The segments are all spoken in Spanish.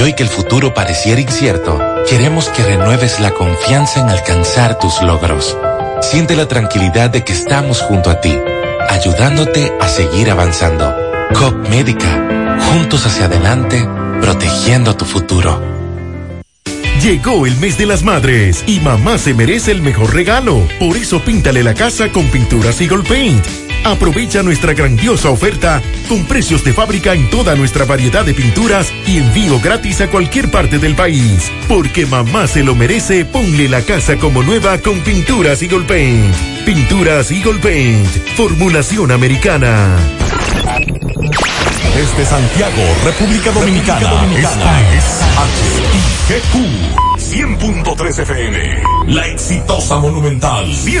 Y hoy que el futuro pareciera incierto, queremos que renueves la confianza en alcanzar tus logros. Siente la tranquilidad de que estamos junto a ti, ayudándote a seguir avanzando. COP Médica, juntos hacia adelante, protegiendo tu futuro. Llegó el mes de las madres y mamá se merece el mejor regalo. Por eso píntale la casa con pinturas Eagle Paint. Aprovecha nuestra grandiosa oferta con precios de fábrica en toda nuestra variedad de pinturas y envío gratis a cualquier parte del país. Porque mamá se lo merece, ponle la casa como nueva con pinturas Eagle Paint. Pinturas Eagle Paint, formulación americana. Desde Santiago, República Dominicana, esta es HIGQ 100.3 FM. La exitosa Monumental 100.3.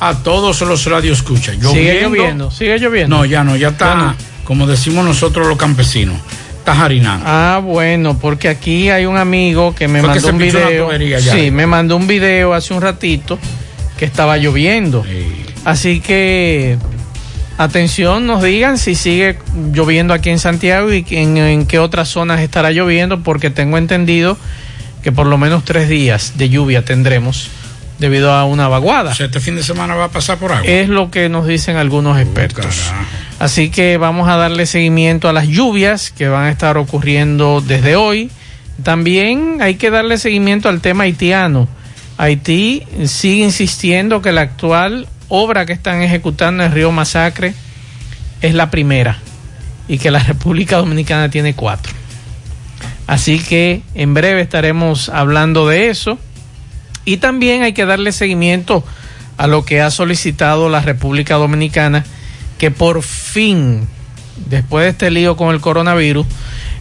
a todos los escuchan. Sigue lloviendo, sigue lloviendo. No, ya no, ya está, como decimos nosotros los campesinos, está harinando. Ah, bueno, porque aquí hay un amigo que me mandó un video. Sí, me mandó un video hace un ratito que estaba lloviendo. Así que atención, nos digan si sigue lloviendo aquí en Santiago y en, qué otras zonas estará lloviendo, porque tengo entendido que por lo menos tres días de lluvia tendremos debido a una vaguada. este fin de semana va a pasar por agua. Es lo que nos dicen algunos oh, expertos. Así que vamos a darle seguimiento a las lluvias que van a estar ocurriendo desde hoy. También hay que darle seguimiento al tema haitiano. Haití sigue insistiendo que la actual obra que están ejecutando en Río Masacre es la primera y que la República Dominicana tiene cuatro. Así que en breve estaremos hablando de eso. Y también hay que darle seguimiento a lo que ha solicitado la República Dominicana, que por fin, después de este lío con el coronavirus,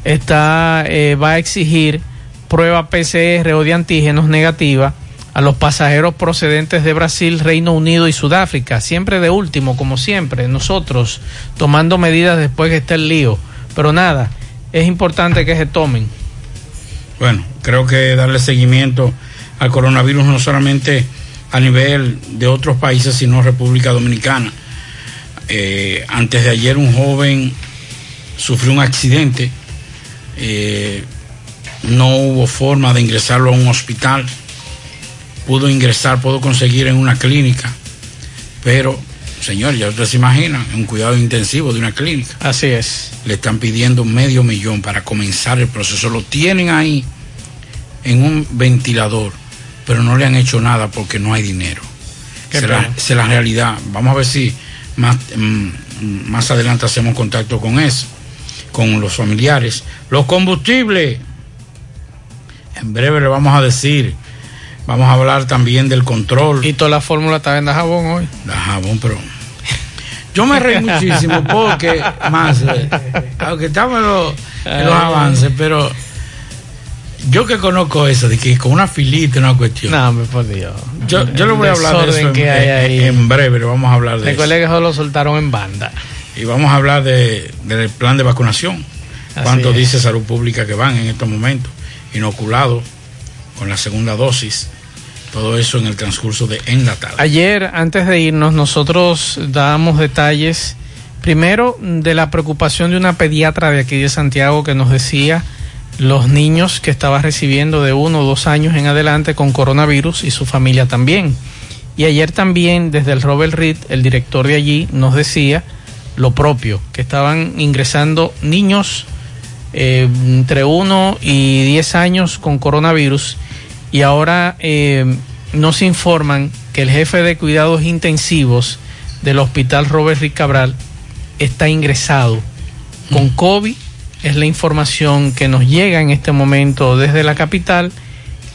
está, eh, va a exigir prueba PCR o de antígenos negativa a los pasajeros procedentes de Brasil, Reino Unido y Sudáfrica, siempre de último, como siempre, nosotros tomando medidas después que esté el lío. Pero nada, es importante que se tomen. Bueno, creo que darle seguimiento al coronavirus no solamente a nivel de otros países, sino República Dominicana. Eh, antes de ayer un joven sufrió un accidente, eh, no hubo forma de ingresarlo a un hospital pudo ingresar, pudo conseguir en una clínica, pero, señor, ya ustedes se imaginan, un cuidado intensivo de una clínica. Así es. Le están pidiendo medio millón para comenzar el proceso. Lo tienen ahí en un ventilador, pero no le han hecho nada porque no hay dinero. Esa es la realidad. Vamos a ver si más, mm, más adelante hacemos contacto con eso, con los familiares. Los combustibles, en breve le vamos a decir Vamos a hablar también del control. Y toda la fórmula está en jabón hoy. De jabón, pero. Yo me reí muchísimo porque, más, eh, aunque estamos en los, avances, pero yo que conozco eso, de que con una filita, una cuestión. No, me por Dios. Yo, yo le voy a hablar de eso que hay ahí. en, breve, le vamos a hablar de Recuerde que solo soltaron en banda. Y vamos a hablar de, del plan de vacunación. ¿Cuánto dice Salud Pública que van en estos momentos? Inoculados con la segunda dosis todo eso en el transcurso de En la tarde. Ayer, antes de irnos, nosotros dábamos detalles, primero, de la preocupación de una pediatra de aquí de Santiago que nos decía los niños que estaba recibiendo de uno o dos años en adelante con coronavirus y su familia también. Y ayer también, desde el Robert Reed, el director de allí, nos decía lo propio, que estaban ingresando niños eh, entre uno y diez años con coronavirus y ahora eh, nos informan que el jefe de cuidados intensivos del hospital Robert Rick Cabral está ingresado con mm. COVID. Es la información que nos llega en este momento desde la capital.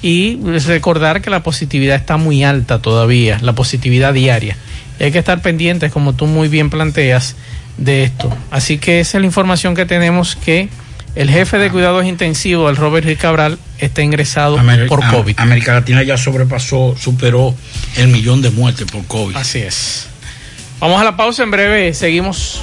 Y recordar que la positividad está muy alta todavía, la positividad diaria. Y hay que estar pendientes, como tú muy bien planteas, de esto. Así que esa es la información que tenemos que el jefe de cuidados intensivos, el Robert Rick Cabral, está ingresado por COVID. América Latina ya sobrepasó, superó el millón de muertes por COVID. Así es. Vamos a la pausa en breve, seguimos.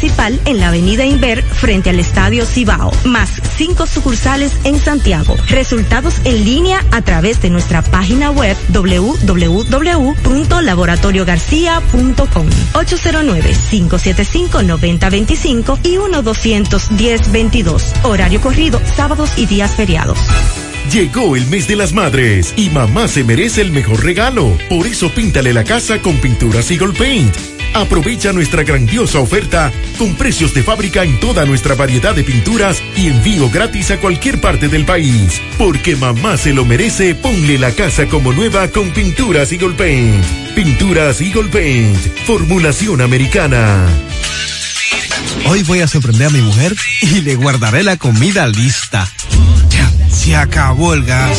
en la avenida Inver frente al Estadio Cibao, más cinco sucursales en Santiago. Resultados en línea a través de nuestra página web www.laboratoriogarcia.com 809-575-9025 y 1-210-22. Horario corrido, sábados y días feriados. Llegó el mes de las madres y mamá se merece el mejor regalo. Por eso píntale la casa con pinturas Eagle Paint Aprovecha nuestra grandiosa oferta con precios de fábrica en toda nuestra variedad de pinturas y envío gratis a cualquier parte del país. Porque mamá se lo merece, ponle la casa como nueva con Pinturas Eagle Paint. Pinturas Eagle Paint, formulación americana. Hoy voy a sorprender a mi mujer y le guardaré la comida lista. Ya, se acabó el gas.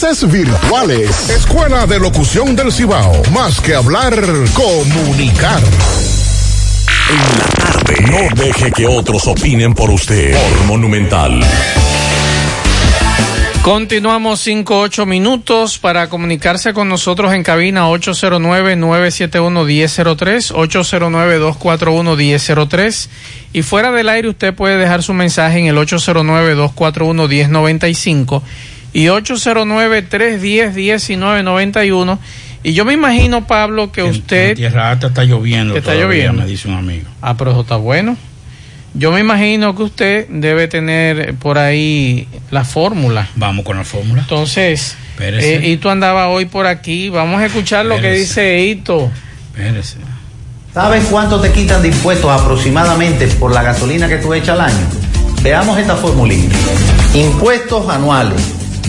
virtuales. Escuela de Locución del Cibao. Más que hablar, comunicar. En la tarde. No deje que otros opinen por usted. Por Monumental. Continuamos 5-8 minutos para comunicarse con nosotros en cabina 809-971-1003, 809-241-1003 y fuera del aire usted puede dejar su mensaje en el 809-241-1095 y 809-310-1991 y yo me imagino Pablo que usted... tierra alta está lloviendo. está lloviendo. Me dice un amigo. Ah, pero eso está bueno. Yo me imagino que usted debe tener por ahí la fórmula. Vamos con la fórmula. Entonces, eh, Ito andaba hoy por aquí. Vamos a escuchar lo que dice Ito. Espérese. ¿Sabes cuánto te quitan de impuestos aproximadamente por la gasolina que tú echas al año? Veamos esta formulita. Impuestos anuales.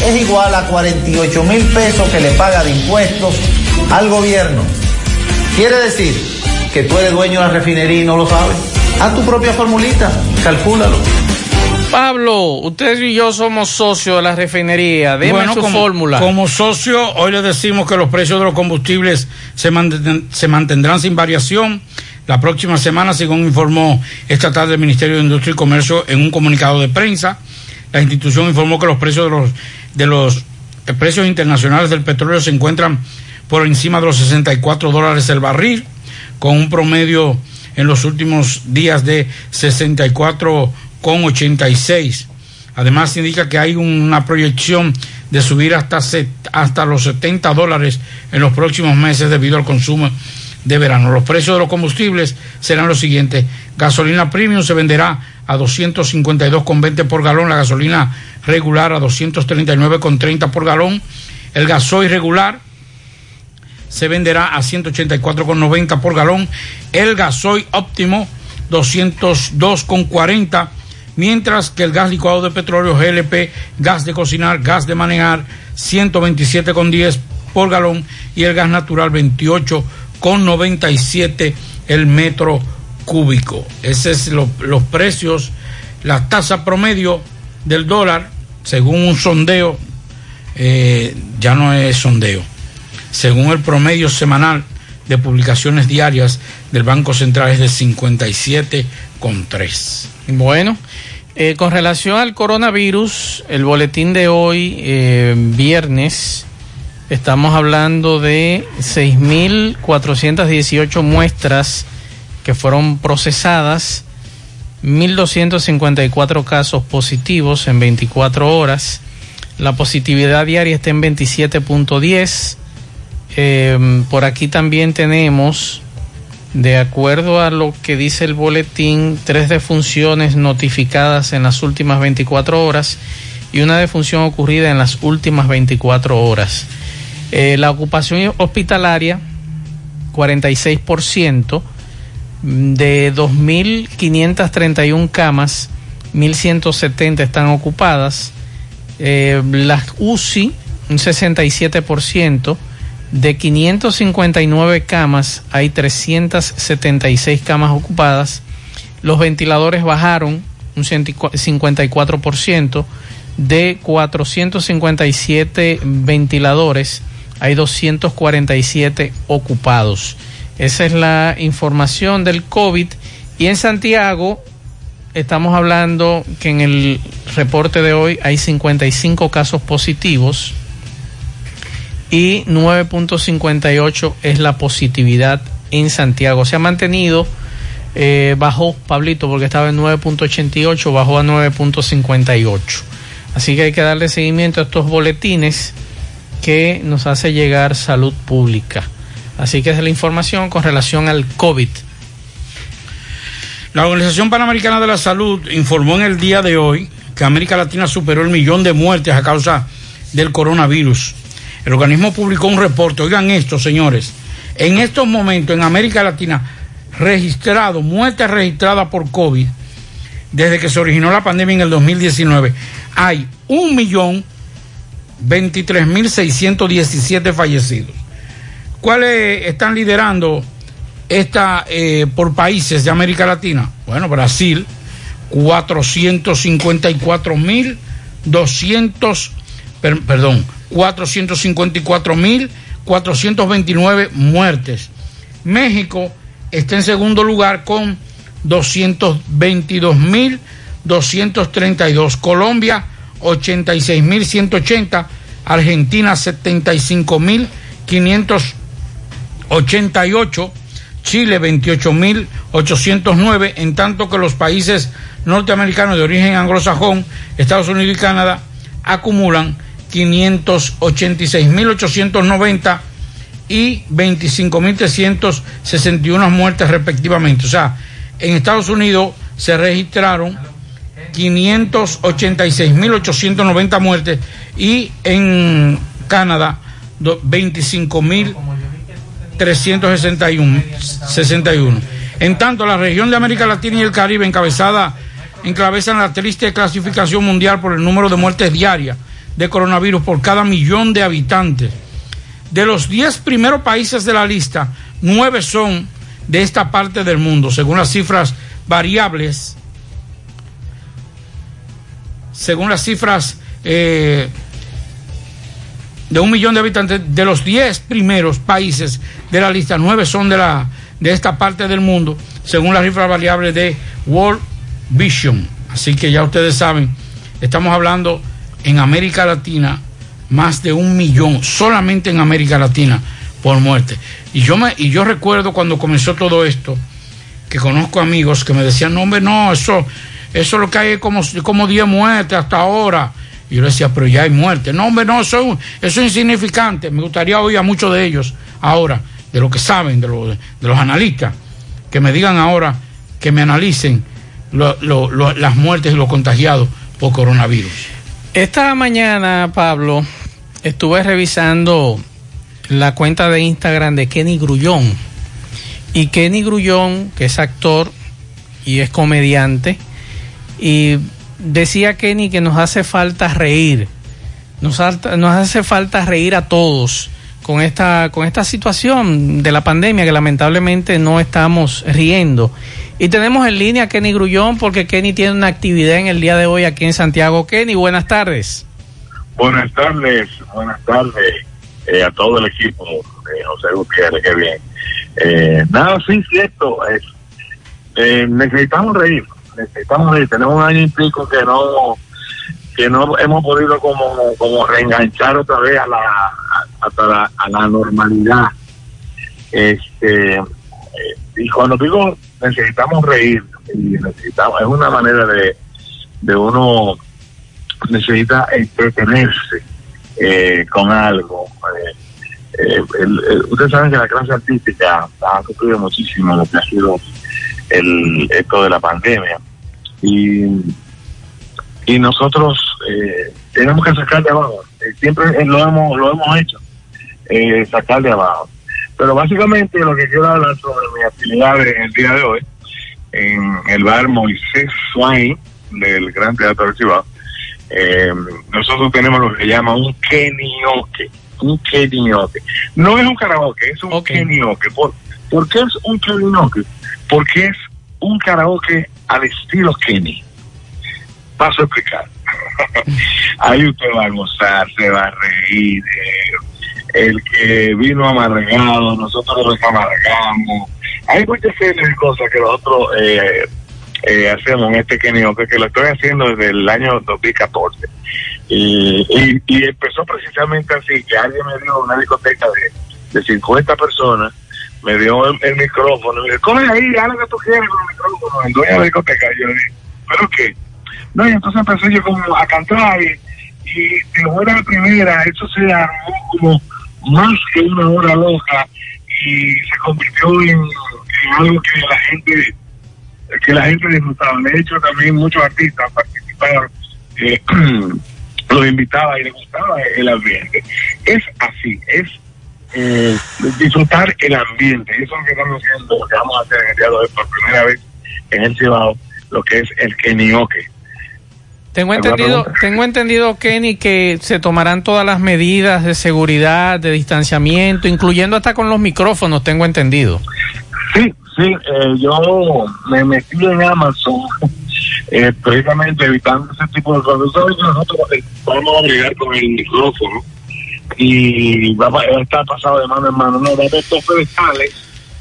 es igual a 48 mil pesos que le paga de impuestos al gobierno. Quiere decir que tú eres dueño de la refinería y no lo sabes. Haz tu propia formulita, calcúlalo. Pablo, usted y yo somos socios de la refinería. Dime su fórmula. Como socio, hoy le decimos que los precios de los combustibles se, se mantendrán sin variación. la próxima semana, según informó esta tarde el Ministerio de Industria y Comercio en un comunicado de prensa. La institución informó que los precios de los, de los precios internacionales del petróleo se encuentran por encima de los 64 dólares el barril, con un promedio en los últimos días de 64,86. Además, indica que hay una proyección de subir hasta, hasta los 70 dólares en los próximos meses debido al consumo de verano. Los precios de los combustibles serán los siguientes. Gasolina premium se venderá a 252,20 por galón, la gasolina regular a 239,30 por galón, el gasoil regular se venderá a 184,90 por galón, el gasoil óptimo 202,40 mientras que el gas licuado de petróleo GLP, gas de cocinar, gas de manejar 127,10 por galón y el gas natural 28,97 el metro cúbico. Esos es los precios, la tasa promedio del dólar, según un sondeo, eh, ya no es sondeo, según el promedio semanal de publicaciones diarias del Banco Central es de 57,3. Bueno, eh, con relación al coronavirus, el boletín de hoy, eh, viernes, estamos hablando de 6.418 muestras que fueron procesadas, 1.254 casos positivos en 24 horas, la positividad diaria está en 27.10. Eh, por aquí también tenemos de acuerdo a lo que dice el boletín, tres defunciones notificadas en las últimas 24 horas y una defunción ocurrida en las últimas 24 horas. Eh, la ocupación hospitalaria, 46%, de 2.531 camas, 1.170 están ocupadas. Eh, las UCI, un 67%, de 559 camas, hay 376 camas ocupadas. Los ventiladores bajaron un 54%. De 457 ventiladores, hay 247 ocupados. Esa es la información del COVID. Y en Santiago estamos hablando que en el reporte de hoy hay 55 casos positivos y 9.58 es la positividad en Santiago. Se ha mantenido, eh, bajó Pablito porque estaba en 9.88, bajó a 9.58. Así que hay que darle seguimiento a estos boletines que nos hace llegar salud pública. Así que es la información con relación al COVID. La Organización Panamericana de la Salud informó en el día de hoy que América Latina superó el millón de muertes a causa del coronavirus. El organismo publicó un reporte, oigan esto, señores, en estos momentos en América Latina, registrado, muertes registradas por COVID, desde que se originó la pandemia en el 2019, hay un millón veintitrés mil seiscientos fallecidos. ¿Cuáles están liderando esta eh, por países de América Latina? Bueno, Brasil, 454 mil 200, perdón, 454.429 muertes. México está en segundo lugar con 222.232. Colombia 86.180. Argentina 75.588. Chile 28.809. En tanto que los países norteamericanos de origen anglosajón, Estados Unidos y Canadá, acumulan 586.890 y 25.361 muertes respectivamente. O sea, en Estados Unidos se registraron 586.890 muertes y en Canadá 25.361. En tanto, la región de América Latina y el Caribe encabezada encabezan la triste clasificación mundial por el número de muertes diarias de coronavirus por cada millón de habitantes. De los 10 primeros países de la lista, 9 son de esta parte del mundo, según las cifras variables, según las cifras eh, de un millón de habitantes, de los 10 primeros países de la lista, 9 son de, la, de esta parte del mundo, según la cifra variable de World Vision. Así que ya ustedes saben, estamos hablando en América Latina más de un millón, solamente en América Latina, por muerte. Y yo, me, y yo recuerdo cuando comenzó todo esto, que conozco amigos que me decían, no, hombre, no, eso, eso lo que hay es como, como 10 muertes hasta ahora. Y yo le decía, pero ya hay muertes. No, hombre, no, eso, eso es insignificante. Me gustaría oír a muchos de ellos ahora, de lo que saben, de, de los analistas, que me digan ahora, que me analicen las muertes y los contagiados por coronavirus. Esta mañana, Pablo, estuve revisando la cuenta de Instagram de Kenny Grullón. Y Kenny Grullón, que es actor y es comediante, y decía Kenny que nos hace falta reír. Nos, hace falta reír a todos con esta, con esta situación de la pandemia que lamentablemente no estamos riendo. Y tenemos en línea a Kenny Grullón porque Kenny tiene una actividad en el día de hoy aquí en Santiago. Kenny, buenas tardes. Buenas tardes, buenas tardes eh, a todo el equipo de José Gutiérrez, qué bien. Eh, nada, sí, cierto, eh, necesitamos reír, necesitamos reír. Tenemos un año y pico que no que no hemos podido como, como reenganchar otra vez a la, a, la, a la normalidad. Este, eh, y cuando digo necesitamos reír, y necesitamos, es una manera de, de uno necesita entretenerse eh, con algo. Eh, ustedes saben que la clase artística ha sufrido muchísimo lo que ha sido el, esto de la pandemia. Y y nosotros eh, tenemos que sacar de abajo. Eh, siempre lo hemos lo hemos hecho, eh, sacar de abajo. Pero básicamente lo que quiero hablar sobre mi actividad en el día de hoy, en el bar Moisés Swain del Gran Teatro del Cibao, nosotros tenemos lo que se llama un kenioke. Un kenioke. No es un karaoke, es un kenioke. ¿Por, ¿Por qué es un kenioke? Porque es un karaoke al estilo Kenny paso a explicar. Ahí usted va a gozar, se va a reír. Eh, el que vino amargado, nosotros nos amargamos. Hay muchas cosas que nosotros eh, eh, hacemos en este Kenio, que, lo estoy haciendo desde el año 2014. Y, y, empezó precisamente así, que alguien me dio una discoteca de, de 50 personas, me dio el, micrófono, y me dijo, coge ahí, haz lo que tú quieras con el micrófono, el dueño de la discoteca. Yo le dije, ¿pero qué? No, y entonces empecé yo como a cantar y, y de buena primera, eso se armó como más que una hora loca y se convirtió en, algo que la gente que la gente disfrutaba. De hecho, también muchos artistas participaron, eh, los invitaba y les gustaba el ambiente. Es así, es eh, disfrutar el ambiente. Eso es lo que estamos haciendo, lo que vamos a hacer en el día de hoy por primera vez en el Cibao, lo que es el kenioque. Tengo entendido, tengo entendido, Kenny, que se tomarán todas las medidas de seguridad, de distanciamiento, incluyendo hasta con los micrófonos, tengo entendido. Sí, sí, eh, yo me metí en Amazon, eh, precisamente evitando ese tipo de cosas. Nosotros eh, vamos a brigar con el micrófono y va a estar pasado de mano en mano. No, va a haber dos pedestales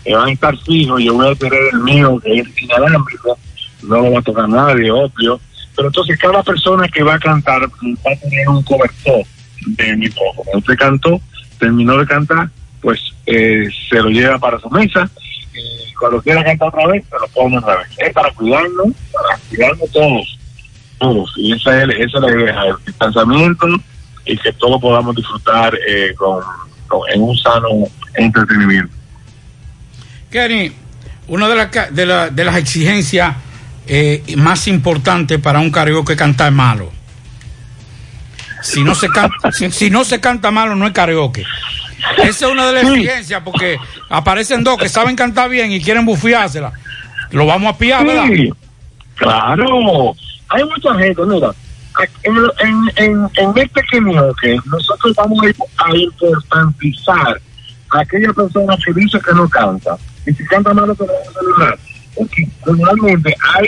que van a estar fijos. Yo voy a tener el mío, que es inalámbrico, no lo va a tocar nadie, obvio pero entonces cada persona que va a cantar va a tener un cobertor de micrófono. Usted cantó, terminó de cantar, pues eh, se lo lleva para su mesa y cuando quiera cantar otra vez, se lo pone otra vez. Es para cuidarnos, para cuidarnos todos, todos. Y esa es, esa es la idea, el distanciamiento y que todos podamos disfrutar eh, con, en un sano entretenimiento. Kenny, una de, las de, la, de las exigencias eh, más importante para un karaoke cantar malo. Si no se canta, si, no se canta malo, no es karaoke. Esa es una de las exigencias, porque aparecen dos que saben cantar bien y quieren bufiársela. Lo vamos a pillar, ¿verdad? claro. Hay mucha gente, mira, en, en, en, este karaoke nosotros vamos a importantizar a aquella persona que dice que no canta. Y si canta malo, se lo vamos a celebrar porque normalmente hay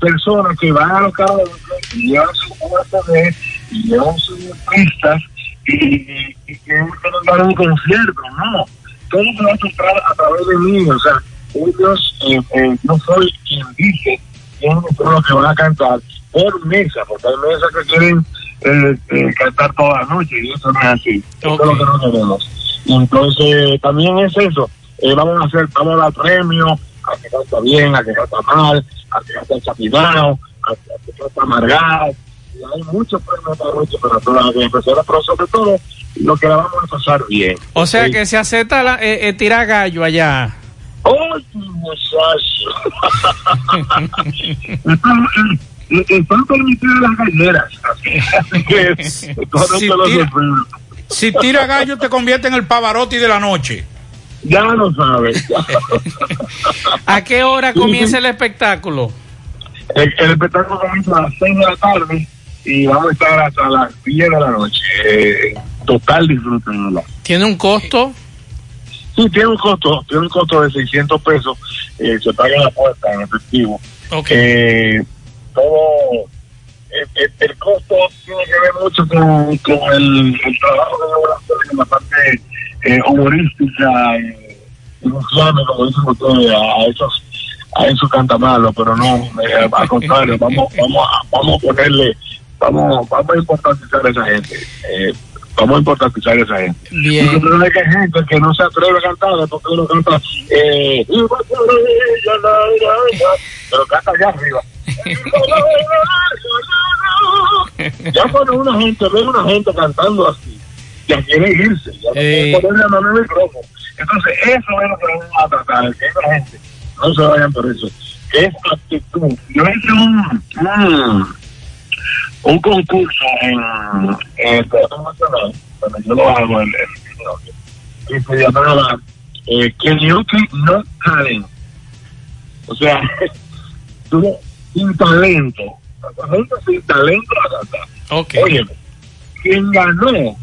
personas que van a los carros y llevan su USB y llevan sus pistas y, y quieren dar un concierto, no. Todo se va a filtrar a través de mí, o sea, ellos, eh, eh, no soy quien dice quién es lo que van a cantar por mesa, porque hay mesas que quieren eh, eh, cantar toda la noche y eso no es así. Eso es lo que no queremos. Y entonces también es eso. Eh, vamos a hacer, vamos a dar premios a que canta bien, a que canta mal, a que canta chapinado, a que, a que canta amargado. Y hay muchos premios para noche para todas las empresas, pero sobre todo lo que la vamos a pasar bien. O sea que se acepta la, eh, tirar gallo allá. ¡Ay, muchacho! Están, permitidas las galleras. Así que Si se lo tira-. Si tira gallo te convierte en el Pavarotti de la noche. Ya lo sabes. ¿A qué hora comienza el espectáculo? El, el espectáculo comienza a las 6 de la tarde y vamos a estar hasta las 10 de la noche. Eh, total verdad. ¿Tiene un costo? Sí, tiene un costo, tiene un costo de 600 pesos. eh, se paga la puerta en efectivo. Eh, todo el, el- el costo tiene que ver mucho con, con el, el trabajo hacer en la parte eh, humorística, eh, inflame, como dicen ustedes, a, a esos a esos cantamalos, pero no, eh, al contrario, vamos, vamos, a, vamos a ponerle, vamos, vamos a importantizar a esa gente. Eh, vamos a importantizar a esa gente. Bien. Y lo que hay gente que no se atreve a cantar porque uno canta, eh, "Y va por ella, la, la, la", pero canta allá arriba. Ya cuando una gente ve una gente cantando así, ya quiere irse, ya no quiere ponerle la el micrófono. Entonces, eso es lo que vamos a tratar, que esa gente no se vayan por eso. Que es actitud. Yo hice un, un, un concurso en, en el Teatro Nacional, donde yo lo hago en el, que se llamaba eh, Karaoke No Talent. O sea, tú sin talento, la gente sin talento a cantar. Ok. Oye, quien ganó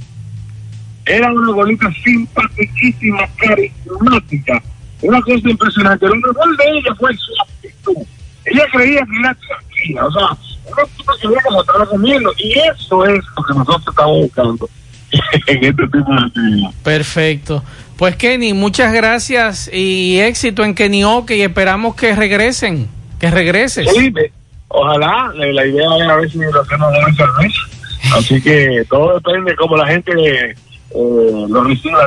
era una bolita simpaticísima, carismática, una cosa impresionante. Lo mejor de ella fue su actitud. Ella creía que era tranquila, o sea, una chica que veía como estaba comiendo, y eso es lo que nosotros estamos buscando en este tipo de actividad. Perfecto. Pues Kenny, muchas gracias y éxito en Kenioque y esperamos que regresen, que regreses. Sí, ojalá, la, idea es a ver si lo hacemos de esa vez. Así que todo depende de cómo la gente eh, lo reciba.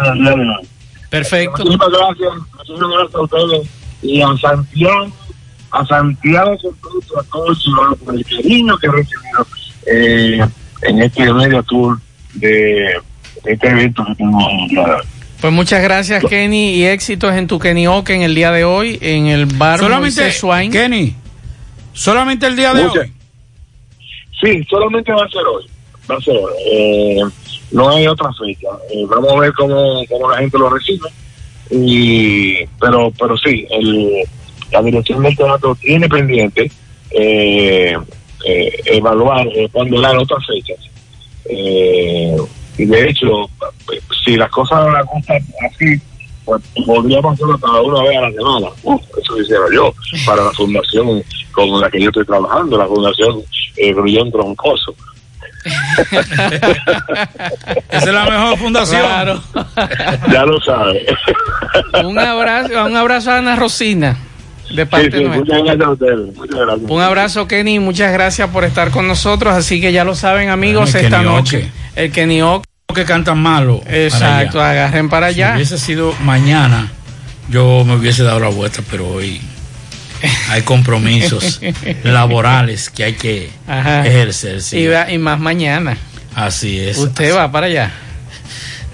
Perfecto. Muchísimas gracias, muchísimas gracias a ustedes y a Santiago, a Santiago a todo el ciudadano por el cariño que he recibido eh, en este medio tour de este evento que tenemos en Pues muchas gracias Kenny y éxitos en tu Kenioque en el día de hoy en el bar Solamente, Swain. Kenny, solamente el día de hoy. Sí, solamente va a ser hoy. Va a ser hoy. Eh, no hay otra fecha. Eh, vamos a ver cómo, cómo la gente lo recibe. Y, pero, pero sí, el, la dirección del teatro tiene pendiente eh, eh, evaluar, eh, ponderar otras fechas. Y de hecho, si las cosas las gustan así, pues podríamos hacerlo cada una vez a la semana. Uh, eso quisiera yo, para la fundación con la que yo estoy trabajando, la fundación eh, Grullón Troncoso. Esa es la mejor fundación. Claro. ya lo sabe. un abrazo, un abrazo a Ana Rosina de parte Sí, sí, nuestra. muchas gracias a ustedes. Muchas gracias. Un abrazo Kenny, muchas gracias por estar con nosotros, así que ya lo saben amigos Bueno, esta noche. El Kenioque. Que cantan malo. Exacto, para allá. agarren para allá. Si hubiese sido mañana, yo me hubiese dado la vuelta, pero hoy hay compromisos laborales que hay que Ajá. ejercer. sí. Y, va- y más mañana. Así es. Usted va para allá.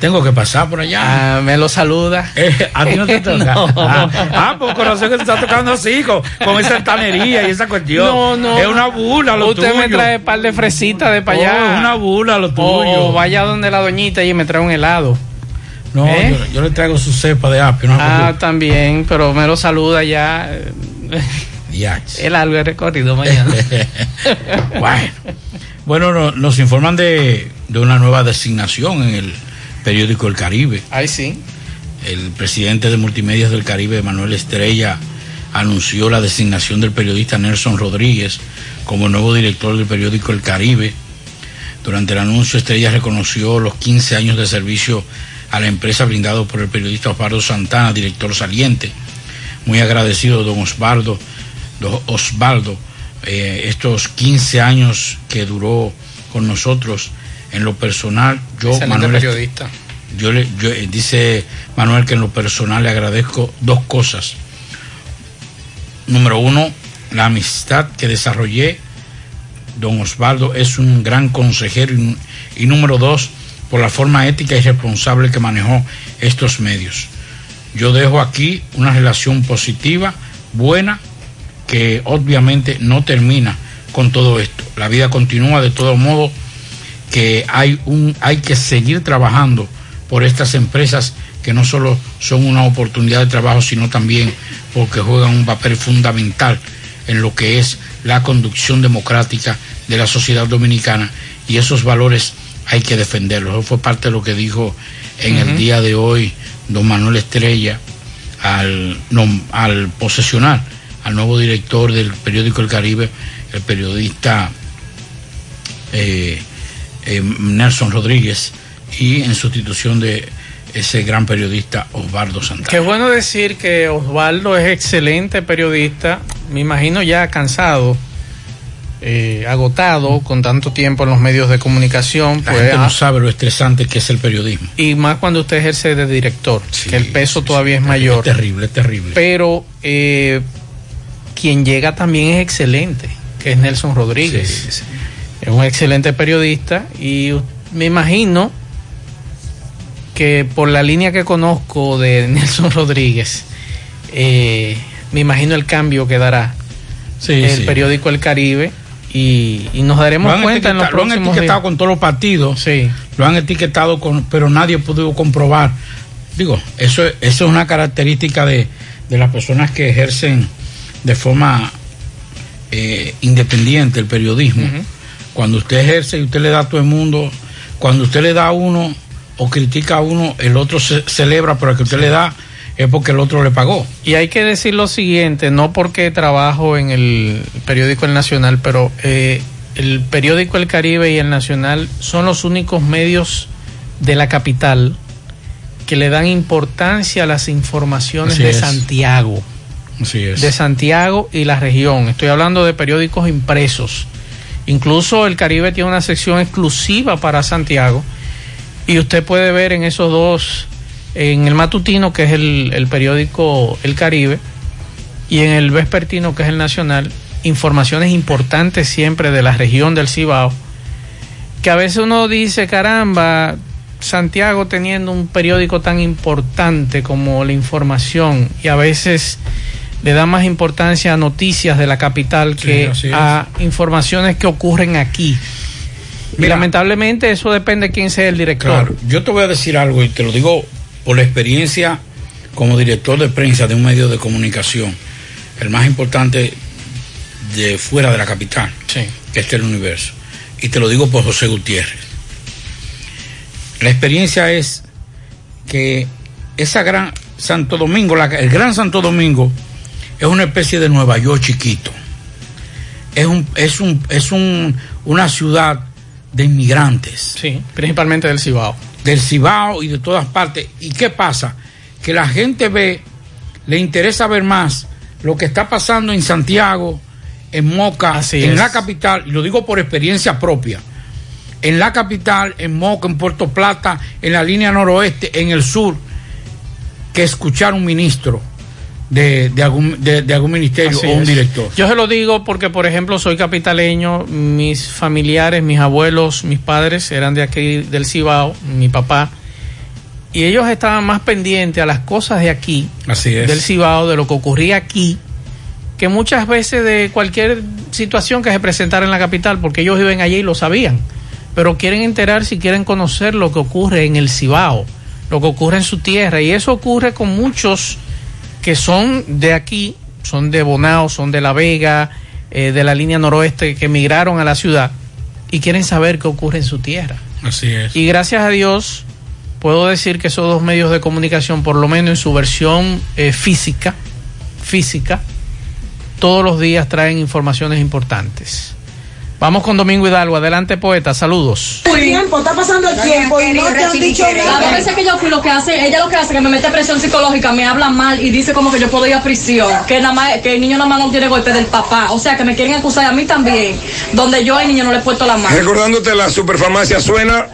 Tengo que pasar por allá. Ah, me lo saluda. Eh, a ti no te toca. No. Ah, ah, pues conocer que te está tocando así, con, con esa altanería y esa cuestión. No, no. Es una bula lo Usted me trae un par de fresitas de para Oh, allá. es una bula lo tuyo. O, o vaya donde la doñita y me trae un helado. No, ¿Eh? yo, yo le traigo su cepa de apio. No Ah, también, pero me lo saluda ya. Ya. El algo de recorrido mañana. bueno, bueno no- nos informan de, de una nueva designación en el periódico El Caribe. Ay, sí. El presidente de Multimedios del Caribe, Manuel Estrella, anunció la designación del periodista Nelson Rodríguez como nuevo director del periódico El Caribe. Durante el anuncio, Estrella reconoció los 15 años de servicio a la empresa brindado por el periodista Osvaldo Santana, director saliente. muy agradecido, don Osvaldo, don Osvaldo, eh, estos 15 años que duró con nosotros en lo personal, yo, Excelente Manuel, periodista. yo le, yo, eh, dice Manuel que en lo personal le agradezco dos cosas. Número uno, la amistad que desarrollé. Don Osvaldo es un gran consejero. Y, y número dos, por la forma ética y responsable que manejó estos medios. Yo dejo aquí una relación positiva, buena, que obviamente no termina con todo esto. La vida continúa de todo modo que hay un hay que seguir trabajando por estas empresas que no solo son una oportunidad de trabajo, sino también porque juegan un papel fundamental en lo que es la conducción democrática de la sociedad dominicana y esos valores hay que defenderlos. Eso fue parte de lo que dijo en uh -huh. el día de hoy don Manuel Estrella al, no, al posesionar al nuevo director del periódico El Caribe, el periodista eh, eh, Nelson Rodríguez, y en sustitución de ese gran periodista Osvaldo Santana. Qué bueno decir que Osvaldo es excelente periodista, me imagino ya cansado, eh, agotado con tanto tiempo en los medios de comunicación. La pues, gente no sabe lo estresante que es el periodismo. Y más cuando usted ejerce de director, sí, que el peso sí, todavía sí, es mayor. Es terrible, es terrible. Pero eh, quien llega también es excelente, que es Nelson Rodríguez. Es un excelente periodista y me imagino que por la línea que conozco de Nelson Rodríguez, eh, me imagino el cambio que dará el periódico El Caribe y, y nos daremos cuenta en los próximos Lo han etiquetado días. con todos los partidos, sí. lo han etiquetado con, pero nadie pudo comprobar. Digo, eso, eso es una característica de, de las personas que ejercen de forma eh, independiente el periodismo. Uh -huh. Cuando usted ejerce y usted le da a todo el mundo, cuando usted le da a uno o critica a uno, el otro se celebra, pero el que usted sí. le da es porque el otro le pagó. Y hay que decir lo siguiente, no porque trabajo en el periódico El Nacional, pero eh, el periódico El Caribe y El Nacional son los únicos medios de la capital que le dan importancia a las informaciones Así de es. Santiago. Así es. De Santiago y la región. Estoy hablando de periódicos impresos. Incluso el Caribe tiene una sección exclusiva para Santiago. Y usted puede ver en esos dos, en el matutino, que es el, el periódico El Caribe, y en el vespertino, que es el Nacional, informaciones importantes siempre de la región del Cibao. Que a veces uno dice, caramba, Santiago teniendo un periódico tan importante como la información, y a veces le da más importancia a noticias de la capital que sí, a informaciones que ocurren aquí. Mira, y lamentablemente eso depende de quién sea el director. Claro, yo te voy a decir algo y te lo digo por la experiencia como director de prensa de un medio de comunicación, el más importante de fuera de la capital, sí. que es el universo. Y te lo digo por José Gutiérrez. La experiencia es que esa gran Santo Domingo, la, el Gran Santo Domingo, es una especie de Nueva York chiquito. Es un, es un, es un, una ciudad de inmigrantes. Sí, principalmente del Cibao. Del Cibao y de todas partes. ¿Y qué pasa? Que la gente ve, le interesa ver más lo que está pasando en Santiago, en Moca, Así en es. la capital, y lo digo por experiencia propia. En la capital, en Moca, en Puerto Plata, en la línea noroeste, en el sur, que escuchar un ministro de, de, algún, de, de algún ministerio Así o un es. director. Yo se lo digo porque, por ejemplo, soy capitaleño, mis familiares, mis abuelos, mis padres eran de aquí del Cibao, mi papá, y ellos estaban más pendientes a las cosas de aquí, Así es. del Cibao, de lo que ocurría aquí, que muchas veces de cualquier situación que se presentara en la capital, porque ellos viven allí y lo sabían, pero quieren enterarse y quieren conocer lo que ocurre en el Cibao, lo que ocurre en su tierra, y eso ocurre con muchos que son de aquí, son de Bonao, son de La Vega, eh, de la línea noroeste, que emigraron a la ciudad y quieren saber qué ocurre en su tierra. Así es. Y gracias a Dios puedo decir que esos dos medios de comunicación, por lo menos en su versión eh, física, física, todos los días traen informaciones importantes. Vamos con Domingo Hidalgo. Adelante, poeta. Saludos. el tiempo, está pasando el tiempo y no te han dicho nada. Las veces que yo fui, lo que hace, ella lo que hace es que me mete presión psicológica, me habla mal y dice como que yo puedo ir a prisión, que nada más, que el niño nada más no tiene golpe del papá. O sea, que me quieren acusar a mí también, donde yo al niño no le he puesto la mano. Recordándote la superfarmacia Suena,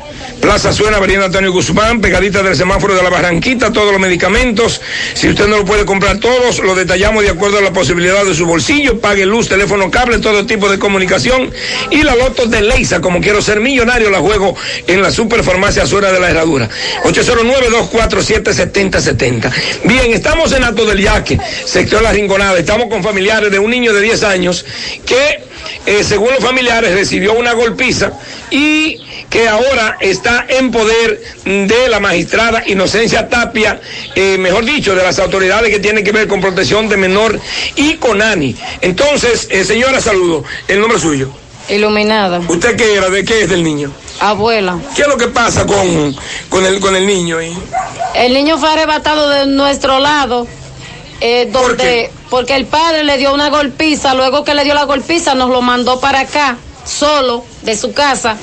Plaza Suena, Avenida Antonio Guzmán, pegadita del semáforo de la Barranquita, todos los medicamentos. Si usted no lo puede comprar todos, lo detallamos de acuerdo a la posibilidad de su bolsillo. Pague luz, teléfono, cable, todo tipo de comunicación. Y la loto de Leisa, como quiero ser millonario, la juego en la superfarmacia Suena de la Herradura. 809-247-7070. Bien, estamos en Alto del Yaque, sector La Rinconada. Estamos con familiares de un niño de 10 años que, eh, según los familiares, recibió una golpiza y que ahora está en poder de la magistrada Inocencia Tapia, eh, mejor dicho, de las autoridades que tienen que ver con protección de menor y con ANI. Entonces, eh, señora, saludo. El nombre suyo. Iluminada. ¿Usted qué era? ¿De qué es del niño? Abuela. ¿Qué es lo que pasa con, con, el, con el niño? ahí? El niño fue arrebatado de nuestro lado. eh, donde, porque el padre le dio una golpiza, luego que le dio la golpiza nos lo mandó para acá, solo, de su casa.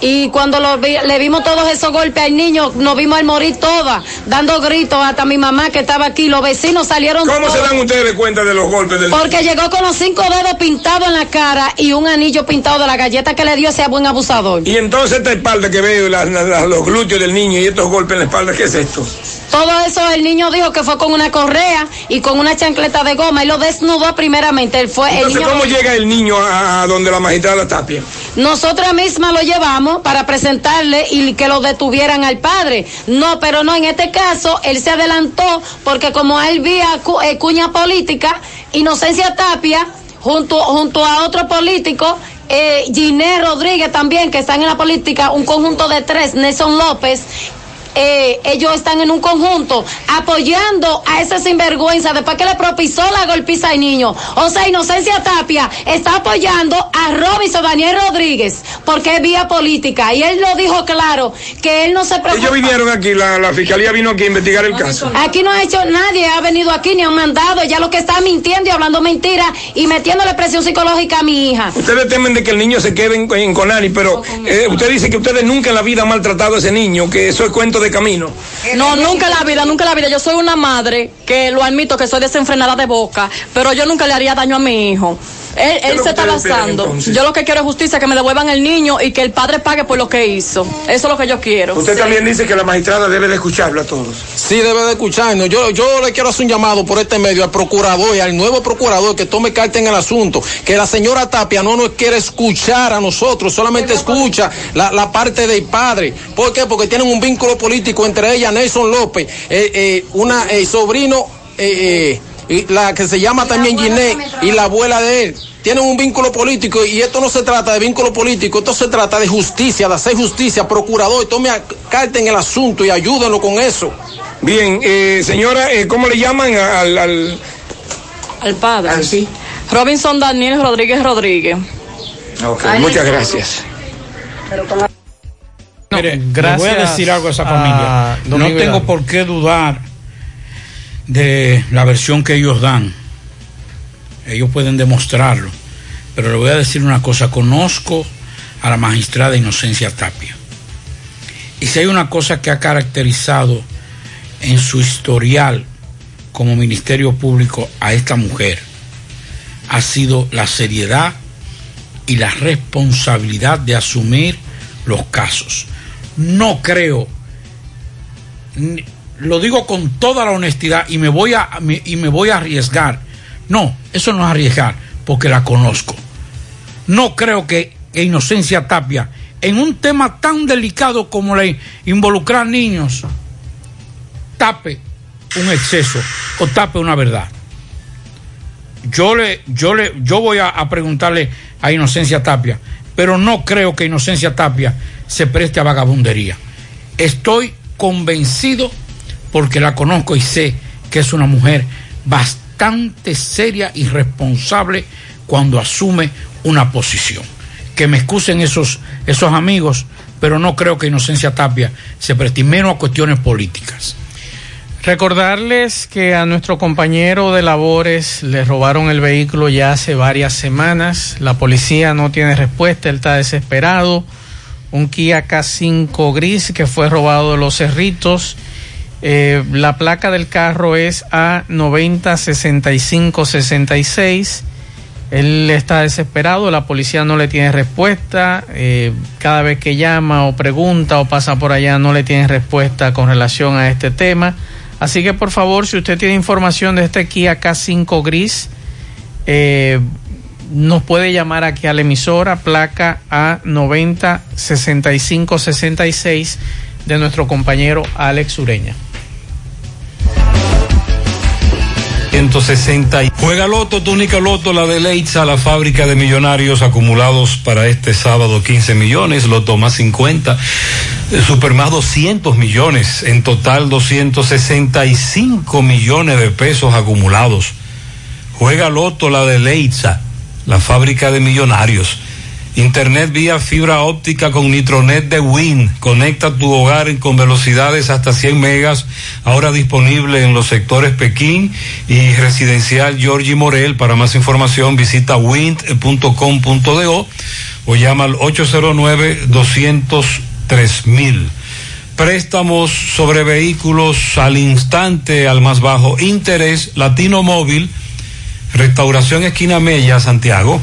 Y cuando lo vi- le vimos todos esos golpes al niño, nos vimos al morir todas, dando gritos, hasta mi mamá que estaba aquí, los vecinos salieron ¿Cómo se dan ustedes cuenta de los golpes del Porque llegó con los cinco dedos pintados en la cara y un anillo pintado de la galleta que le dio ese buen abusador. Y entonces esta espalda que veo, la- los glúteos del niño y estos golpes en la espalda, ¿qué es esto? Todo eso el niño dijo que fue con una correa y con una chancleta de goma y lo desnudó primeramente. Él fue el Entonces, niño. ¿cómo llega el niño a, a donde la magistrada Tapia? Nosotras mismas lo llevamos para presentarle y que lo detuvieran al padre. No, pero no, en este caso él se adelantó porque como él vía eh, cuña política, Inocencia Tapia, junto, junto a otro político, eh, Giné Rodríguez también, que están en la política, un conjunto de tres, Nelson López, eh, ellos están en un conjunto apoyando a ese sinvergüenza después que le propició la golpiza al niño. O sea, Inocencia Tapia está apoyando a Robinson Daniel Rodríguez porque es vía política. Y él lo dijo claro, que él no se preocupa. Ellos vinieron aquí, la, la fiscalía vino aquí a investigar el caso. Aquí no ha hecho nadie, ha venido aquí ni han mandado. Ya lo que está mintiendo y hablando mentiras y metiéndole presión psicológica a mi hija. Ustedes temen de que el niño se quede en, en Conani, pero eh, usted dice que ustedes nunca en la vida han maltratado a ese niño, que eso es cuento de camino. No, nunca en la vida, nunca en la vida. Yo soy una madre que lo admito que soy desenfrenada de boca, pero yo nunca le haría daño a mi hijo. Él, ¿Qué es él se está entonces? Yo lo que quiero es justicia, que me devuelvan el niño y que el padre pague por lo que hizo. Eso es lo que yo quiero. Usted Sí. también dice que la magistrada debe de escucharlo a todos. Sí, debe de escucharnos. Yo, yo le quiero hacer un llamado por este medio al procurador y al nuevo procurador que tome carta en el asunto. Que la señora Tapia no nos quiere escuchar a nosotros, solamente escucha la, la parte del padre. ¿Por qué? Porque tienen un vínculo político entre ella, Nelson López, eh, eh, una eh, sobrino, eh, eh, y la que se llama también Ginette y la abuela de él. Tienen un vínculo político y esto no se trata de vínculo político, esto se trata de justicia, de hacer justicia. Procurador, tome carta en el asunto y ayúdenlo con eso. Bien, eh, señora, eh, ¿cómo le llaman al... al... Al padre. Robinson Daniel Rodríguez Rodríguez. Ok, muchas gracias. Mire, le gracias voy a decir algo a esa a familia. No tengo por qué dudar de la versión que ellos dan. Ellos pueden demostrarlo. Pero le voy a decir una cosa. Conozco a la magistrada Inocencia Tapia. Y si hay una cosa que ha caracterizado en su historial como Ministerio Público a esta mujer, ha sido la seriedad y la responsabilidad de asumir los casos. No creo, lo digo con toda la honestidad y me voy a, y me voy a arriesgar. No, eso no es arriesgar, porque la conozco. No creo que, Inocencia Tapia, en un tema tan delicado como la in- involucrar niños, tape un exceso o tape una verdad. Yo le, yo le, yo voy a, a preguntarle a Inocencia Tapia, pero no creo que Inocencia Tapia se preste a vagabundería. Estoy convencido porque la conozco y sé que es una mujer bastante seria y responsable cuando asume una posición. Que me excusen esos, esos amigos, pero no creo que Inocencia Tapia se preste menos a cuestiones políticas. Recordarles que a nuestro compañero de labores le robaron el vehículo ya hace varias semanas. La policía no tiene respuesta, él está desesperado un Kia K5 gris que fue robado de los cerritos. Eh, la placa del carro es A906566. Él está desesperado, la policía no le tiene respuesta. eh, cada vez que llama o pregunta o pasa por allá no le tiene respuesta con relación a este tema. Así que por favor, si usted tiene información de este Kia K5 gris, eh, nos puede llamar aquí a la emisora, placa A906566 de nuestro compañero Alex Ureña. 160. y- Juega Loto, túnica Loto, la de Leitza, la fábrica de millonarios acumulados para este sábado 15 millones, Loto más 50, eh, Super más 200 millones, en total 265 millones de pesos acumulados. Juega Loto, la de Leitza, la fábrica de millonarios. Internet vía fibra óptica con Nitronet de Win. Conecta tu hogar con velocidades hasta 100 megas. Ahora disponible en los sectores Pekín y residencial Georgie Morel. Para más información visita wind.com.do o llama al 809-203 Préstamos sobre vehículos al instante, al más bajo interés. Latino Móvil. Restauración Esquina Mella, Santiago.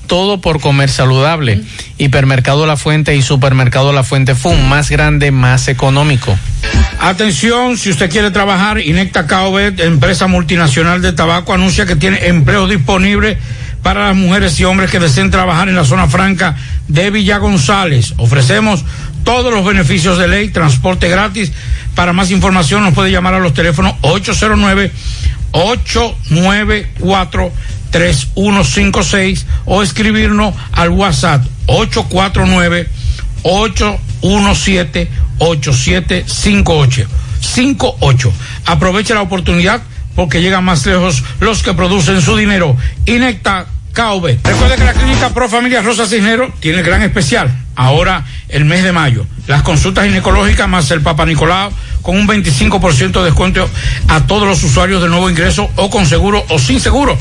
Todo por comer saludable. Hipermercado La Fuente y Supermercado La Fuente Fund, más grande, más económico. Atención, si usted quiere trabajar, Inecta Caobet, empresa multinacional de tabaco, anuncia que tiene empleo disponible para las mujeres y hombres que deseen trabajar en la zona franca de Villa González. Ofrecemos todos los beneficios de ley, transporte gratis. Para más información nos puede llamar a los teléfonos 809 894 3156 o escribirnos al WhatsApp 849 817 8758 58. Aproveche la oportunidad porque llegan más lejos los que producen su dinero. Inecta Recuerde que la clínica Pro Familia Rosa Cisnero tiene el gran especial. Ahora, el mes de mayo. Las consultas ginecológicas más el Papa Nicolau con un 25% de descuento a todos los usuarios de nuevo ingreso o con seguro o sin seguro.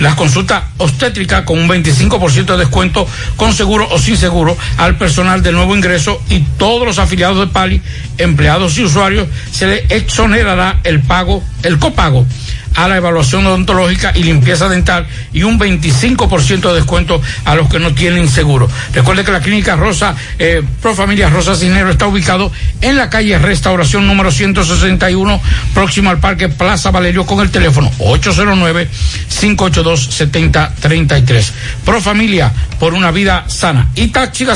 Las consultas obstétricas con un 25% de descuento con seguro o sin seguro al personal de nuevo ingreso y todos los afiliados de Pali, empleados y usuarios, se les exonerará el pago, el copago a la evaluación odontológica y limpieza dental y un 25% de descuento a los que no tienen seguro. Recuerde que la clínica Rosa, eh, Pro Familia Rosa Cisnero está ubicado en la calle Restauración número 161, próximo al Parque Plaza Valerio con el teléfono 809-582-7033. Pro Familia, por una vida sana. Y Taxi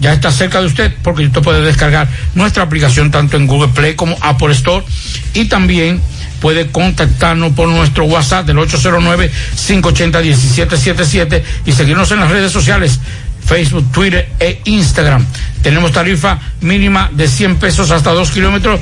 ya está cerca de usted porque usted puede descargar nuestra aplicación tanto en Google Play como Apple Store y también puede contactarnos por nuestro WhatsApp del 809-580-1777 y seguirnos en las redes sociales. Facebook, Twitter e Instagram. Tenemos tarifa mínima de 100 pesos hasta 2 kilómetros.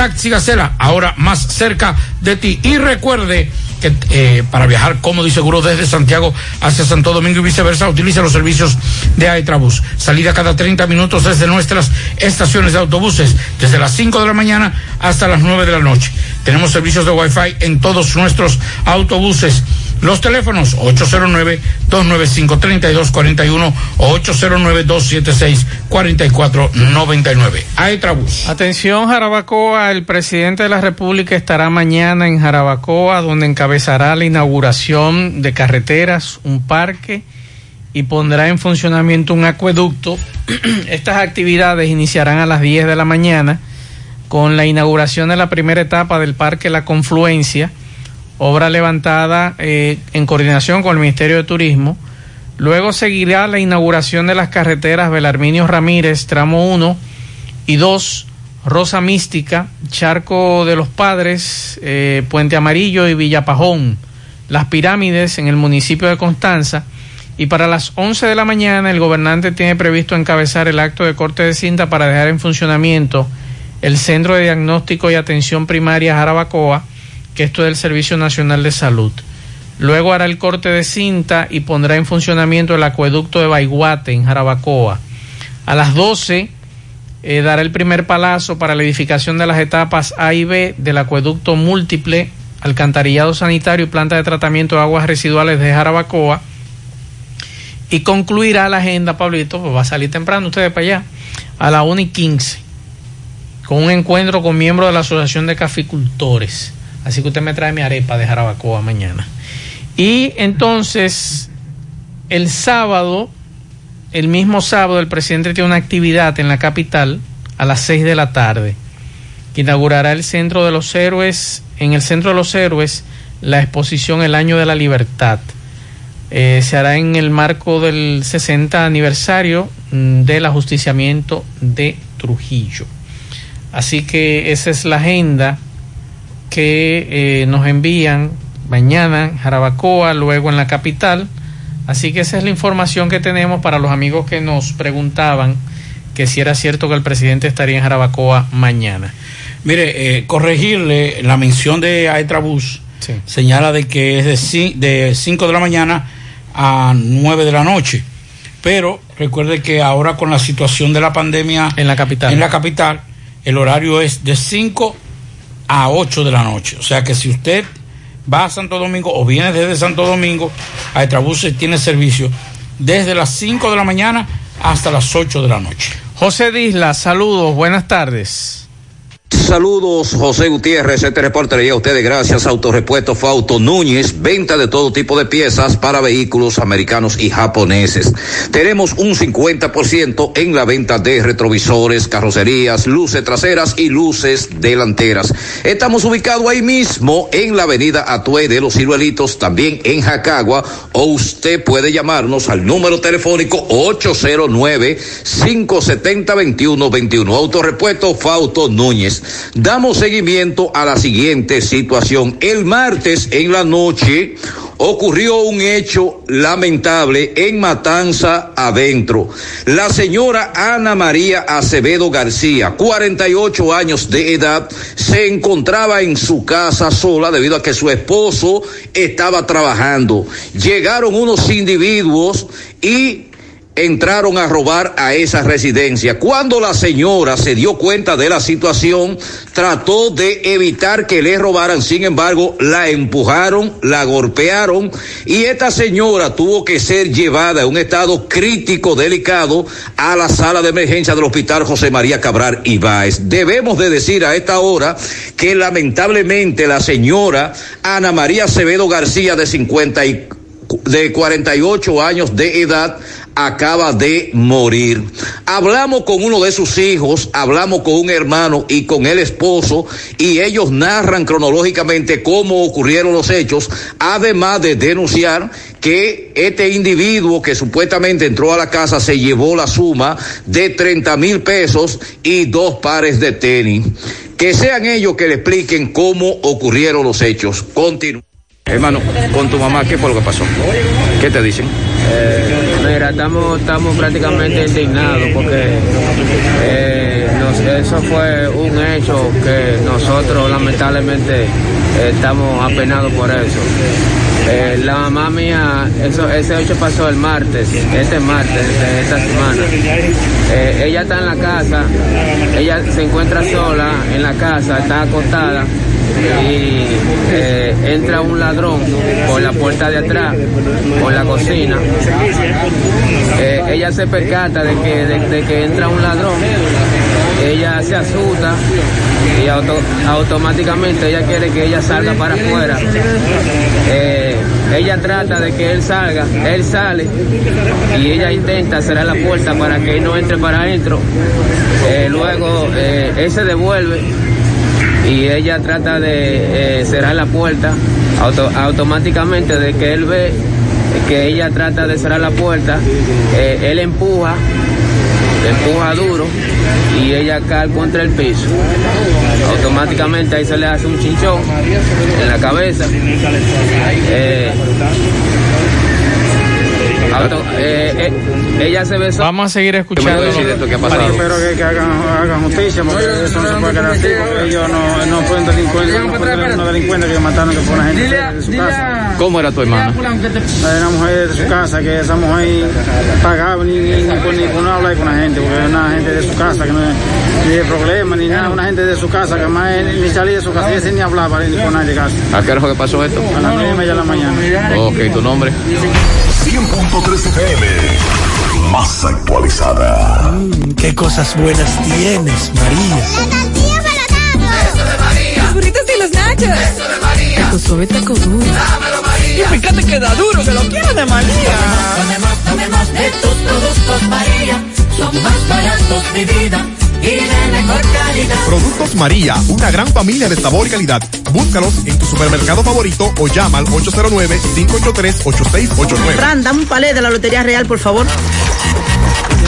Taxi Gacela, ahora más cerca de ti. Y recuerde que eh, para viajar cómodo y seguro desde Santiago hacia Santo Domingo y viceversa, utiliza los servicios de Aetrabús. Salida cada 30 minutos desde nuestras estaciones de autobuses, desde las 5 de la mañana hasta las 9 de la noche. Tenemos servicios de Wi-Fi en todos nuestros autobuses. Los teléfonos 809-295-3241 o 809-276-4499. Aetrabús. Atención Jarabacoa, el presidente de la República estará mañana en Jarabacoa, donde encabezará la inauguración de carreteras, un parque y pondrá en funcionamiento un acueducto. Estas actividades iniciarán a las 10 de la mañana con la inauguración de la primera etapa del Parque La Confluencia, obra levantada eh, en coordinación con el Ministerio de Turismo. Luego seguirá la inauguración de las carreteras Belarminio Ramírez, tramo 1 y 2, Rosa Mística, Charco de los Padres, eh, Puente Amarillo y Villapajón, las pirámides en el municipio de Constanza. Y para las 11 de la mañana el gobernante tiene previsto encabezar el acto de corte de cinta para dejar en funcionamiento el Centro de Diagnóstico y Atención Primaria Jarabacoa, esto es el Servicio Nacional de Salud. Luego hará el corte de cinta y pondrá en funcionamiento el acueducto de Baiguate en Jarabacoa. A las 12 eh, dará el primer palazo para la edificación de las etapas A y B del acueducto múltiple, alcantarillado sanitario y planta de tratamiento de aguas residuales de Jarabacoa. Y concluirá la agenda, Pablito, pues va a salir temprano ustedes para allá, a la 1 y 15, con un encuentro con miembros de la Asociación de Caficultores. Así que usted me trae mi arepa de Jarabacoa mañana. Y entonces, el sábado, el mismo sábado, el presidente tiene una actividad en la capital a las 6 de la tarde, que inaugurará el Centro de los Héroes, en el Centro de los Héroes, la exposición El Año de la Libertad. Eh, se hará en el marco del 60 aniversario mm, del ajusticiamiento de Trujillo. Así que esa es la agenda que eh, nos envían mañana en Jarabacoa, luego en la capital. Así que esa es la información que tenemos para los amigos que nos preguntaban que si era cierto que el presidente estaría en Jarabacoa mañana. Mire, eh, corregirle la mención de Aetrabús señala de que es de 5 de la mañana a 9 de la noche. Pero recuerde que ahora con la situación de la pandemia en la capital, en la capital el horario es de 5 a 8 de la noche. O sea que si usted va a Santo Domingo o viene desde Santo Domingo, Aetrabuses tiene servicio desde las 5 de la mañana hasta las 8 de la noche. José Disla, saludos, buenas tardes. Saludos, José Gutiérrez. Este reporte a ustedes gracias a Autorepuesto Fauto Núñez. Venta de todo tipo de piezas para vehículos americanos y japoneses. Tenemos un 50% en la venta de retrovisores, carrocerías, luces traseras y luces delanteras. Estamos ubicados ahí mismo en la avenida Atue de los Ciruelitos, también en Jacagua. O usted puede llamarnos al número telefónico 809-570-2121. Autorepuesto Fauto Núñez. Damos seguimiento a la siguiente situación. El martes en la noche ocurrió un hecho lamentable en Matanza adentro. La señora Ana María Acevedo García, 48 años de edad, se encontraba en su casa sola debido a que su esposo estaba trabajando. Llegaron unos individuos y entraron a robar a esa residencia. Cuando la señora se dio cuenta de la situación, trató de evitar que le robaran, sin embargo, la empujaron, la golpearon y esta señora tuvo que ser llevada en un estado crítico, delicado, a la sala de emergencia del hospital José María Cabral Ibáez. Debemos de decir a esta hora que lamentablemente la señora Ana María Acevedo García de 50 y de 48 años de edad acaba de morir. Hablamos con uno de sus hijos, hablamos con un hermano y con el esposo y ellos narran cronológicamente cómo ocurrieron los hechos, además de denunciar que este individuo que supuestamente entró a la casa se llevó la suma de 30 mil pesos y dos pares de tenis. Que sean ellos que le expliquen cómo ocurrieron los hechos. Continúa. Hermano, con tu mamá, ¿qué fue lo que pasó? ¿Qué te dicen? Eh, mira, estamos, estamos prácticamente indignados porque eh, eso fue un hecho que nosotros lamentablemente eh, estamos apenados por eso. la mamá mía, eso, ese hecho pasó el martes, este martes de esta semana. ella está en la casa, ella se encuentra sola en la casa, está acostada y eh, entra un ladrón por la puerta de atrás, por la cocina. Eh, ella se percata de que, de, que entra un ladrón, ella se asusta y automáticamente ella quiere que ella salga para afuera. Eh, ella trata de que él salga, él sale y ella intenta cerrar la puerta para que no entre para adentro. luego él se devuelve y ella trata de eh, cerrar la puerta automáticamente de que él ve que ella trata de cerrar la puerta, eh, él empuja, empuja duro y ella cae contra el piso. Automáticamente ahí se le hace un chinchón en la cabeza. Eh, eh, eh, ella se besó. Vamos a seguir escuchando. ¿Qué ha pasado? Espero que, que hagan, hagan justicia porque eso no se puede quedar así. Porque ellos no, no fueron delincuentes, no fueron unos delincuentes que mataron que fue una gente de, de su casa. ¿Cómo era tu hermana? Hay una mujer de su casa que esa mujer pagaba ni, ni, ni, no hablar con la gente porque es una gente de su casa que no ni de problema ni nada, una gente de su casa que más ni salía de su casa, ese ni hablaba ni con nadie de casa. ¿A qué hora fue que pasó esto? A las nueve y media de la mañana. Ok, ¿tu nombre? 100.3 FM. Más actualizada. Qué cosas buenas tienes, María. Los burritos y los nachos. Eso de María. Tu suave taco duro. Dámelo, María. Y fíjate que da duro, que lo quiero de María. Tomemos, tomemos de tus productos María. Son más baratos de vida y de mejor calidad. Productos María, una gran familia de sabor y calidad. Búscalos en tu supermercado favorito o llama al 809-583-8689. Fran, dame un palé de la Lotería Real, por favor.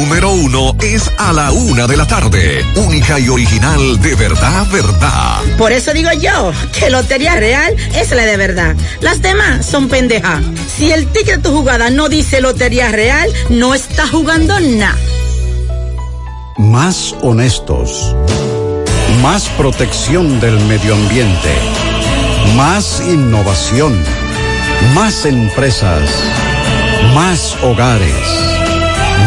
número uno es a la una de la tarde. Única y original de verdad, verdad. Por eso digo yo que Lotería Real es la de verdad. Las demás son pendejas. Si el ticket de tu jugada no dice Lotería Real, no está jugando nada. Más honestos. Más protección del medio ambiente. Más innovación. Más empresas. Más hogares.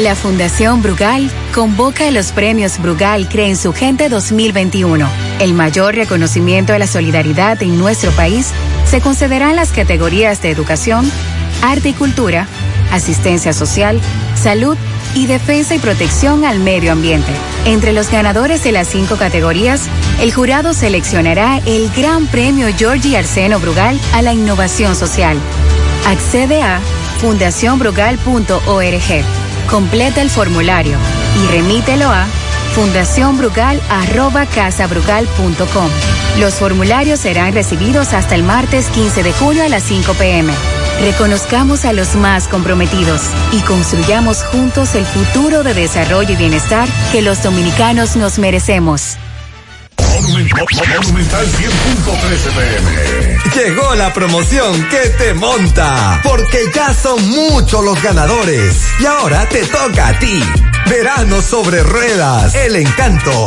La Fundación Brugal convoca los premios Brugal Cree en su Gente 2021. El mayor reconocimiento de la solidaridad en nuestro país se concederá en las categorías de educación, arte y cultura, asistencia social, salud y defensa y protección al medio ambiente. Entre los ganadores de las cinco categorías, el jurado seleccionará el Gran Premio Georgie Arseno Brugal a la innovación social. Accede a fundacionbrugal.org. Completa el formulario y remítelo a fundacionbrugal.casabrugal.com. Los formularios serán recibidos hasta el martes 15 de junio a las 5 pm. Reconozcamos a los más comprometidos y construyamos juntos el futuro de desarrollo y bienestar que los dominicanos nos merecemos. Monumental 100.13 pm. Llegó la promoción que te monta, porque ya son muchos los ganadores. Y ahora te toca a ti. Verano sobre ruedas, el encanto.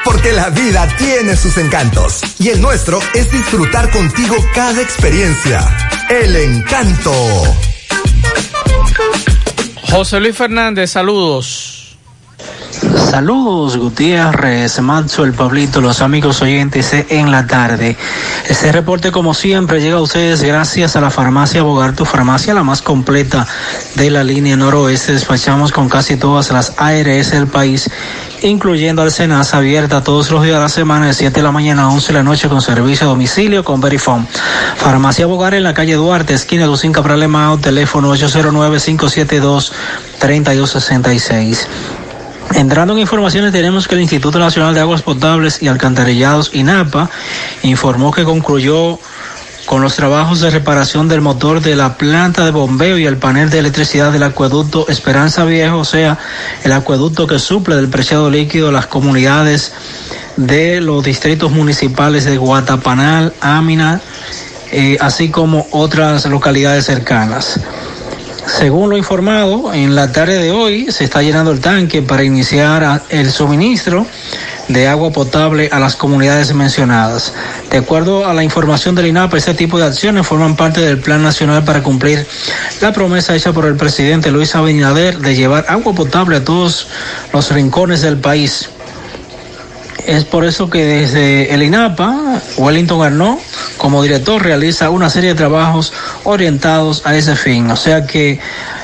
porque la vida tiene sus encantos y el nuestro es disfrutar contigo cada experiencia. El encanto. José Luis Fernández, saludos. Saludos Gutiérrez, Manso, el Pablito, los amigos oyentes en la tarde. Este reporte como siempre llega a ustedes gracias a la farmacia Bogar, tu farmacia la más completa de la línea noroeste. Despachamos con casi todas las ARS del país, incluyendo al Senasa abierta todos los días de la semana de 7 de la mañana a 11 de la noche con servicio a domicilio con Verifone. Farmacia Bogar en la calle Duarte, esquina de Lucinca Pralemao, teléfono 809 572 3266 Entrando en informaciones, tenemos que el Instituto Nacional de Aguas Potables y Alcantarillados, INAPA, informó que concluyó con los trabajos de reparación del motor de la planta de bombeo y el panel de electricidad del acueducto Esperanza Viejo, o sea, el acueducto que suple del preciado líquido las comunidades de los distritos municipales de Guatapanal, Ámina, eh, así como otras localidades cercanas. Según lo informado, en la tarde de hoy se está llenando el tanque para iniciar el suministro de agua potable a las comunidades mencionadas. De acuerdo a la información del INAP, este tipo de acciones forman parte del Plan Nacional para cumplir la promesa hecha por el presidente Luis Abinader de llevar agua potable a todos los rincones del país. Es por eso que desde el INAPA, Wellington Arnaud, como director, realiza una serie de trabajos orientados a ese fin. O sea que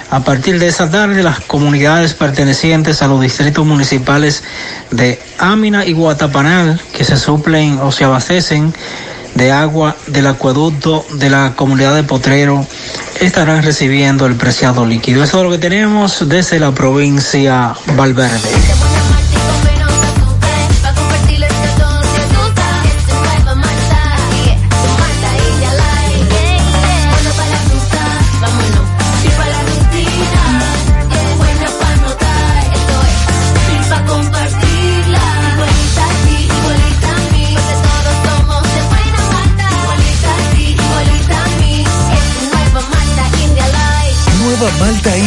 a partir de esa tarde, las comunidades pertenecientes a los distritos municipales de Ámina y Guatapanal, que se suplen o se abastecen de agua del acueducto de la comunidad de Potrero, estarán recibiendo el preciado líquido. Eso es lo que tenemos desde la provincia Valverde.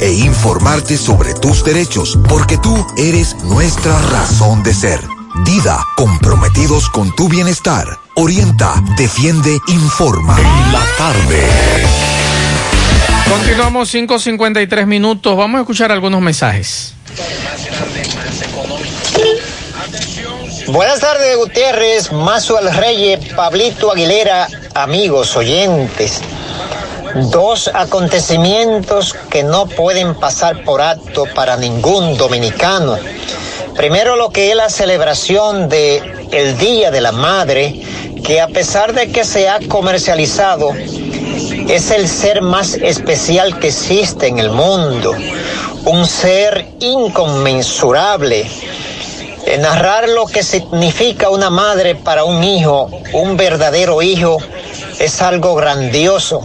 e informarte sobre tus derechos, porque tú eres nuestra razón de ser. Dida, comprometidos con tu bienestar. Orienta, defiende, informa. En la tarde. Continuamos 5.53 minutos. Vamos a escuchar algunos mensajes. Buenas tardes, Gutiérrez, Mazo al Reyes, Pablito Aguilera, amigos oyentes. Dos acontecimientos que no pueden pasar por acto para ningún dominicano. Primero lo que es la celebración de el Día de la Madre, que a pesar de que se ha comercializado, es el ser más especial que existe en el mundo. Un ser inconmensurable. Eh, narrar lo que significa una madre para un hijo, un verdadero hijo, es algo grandioso,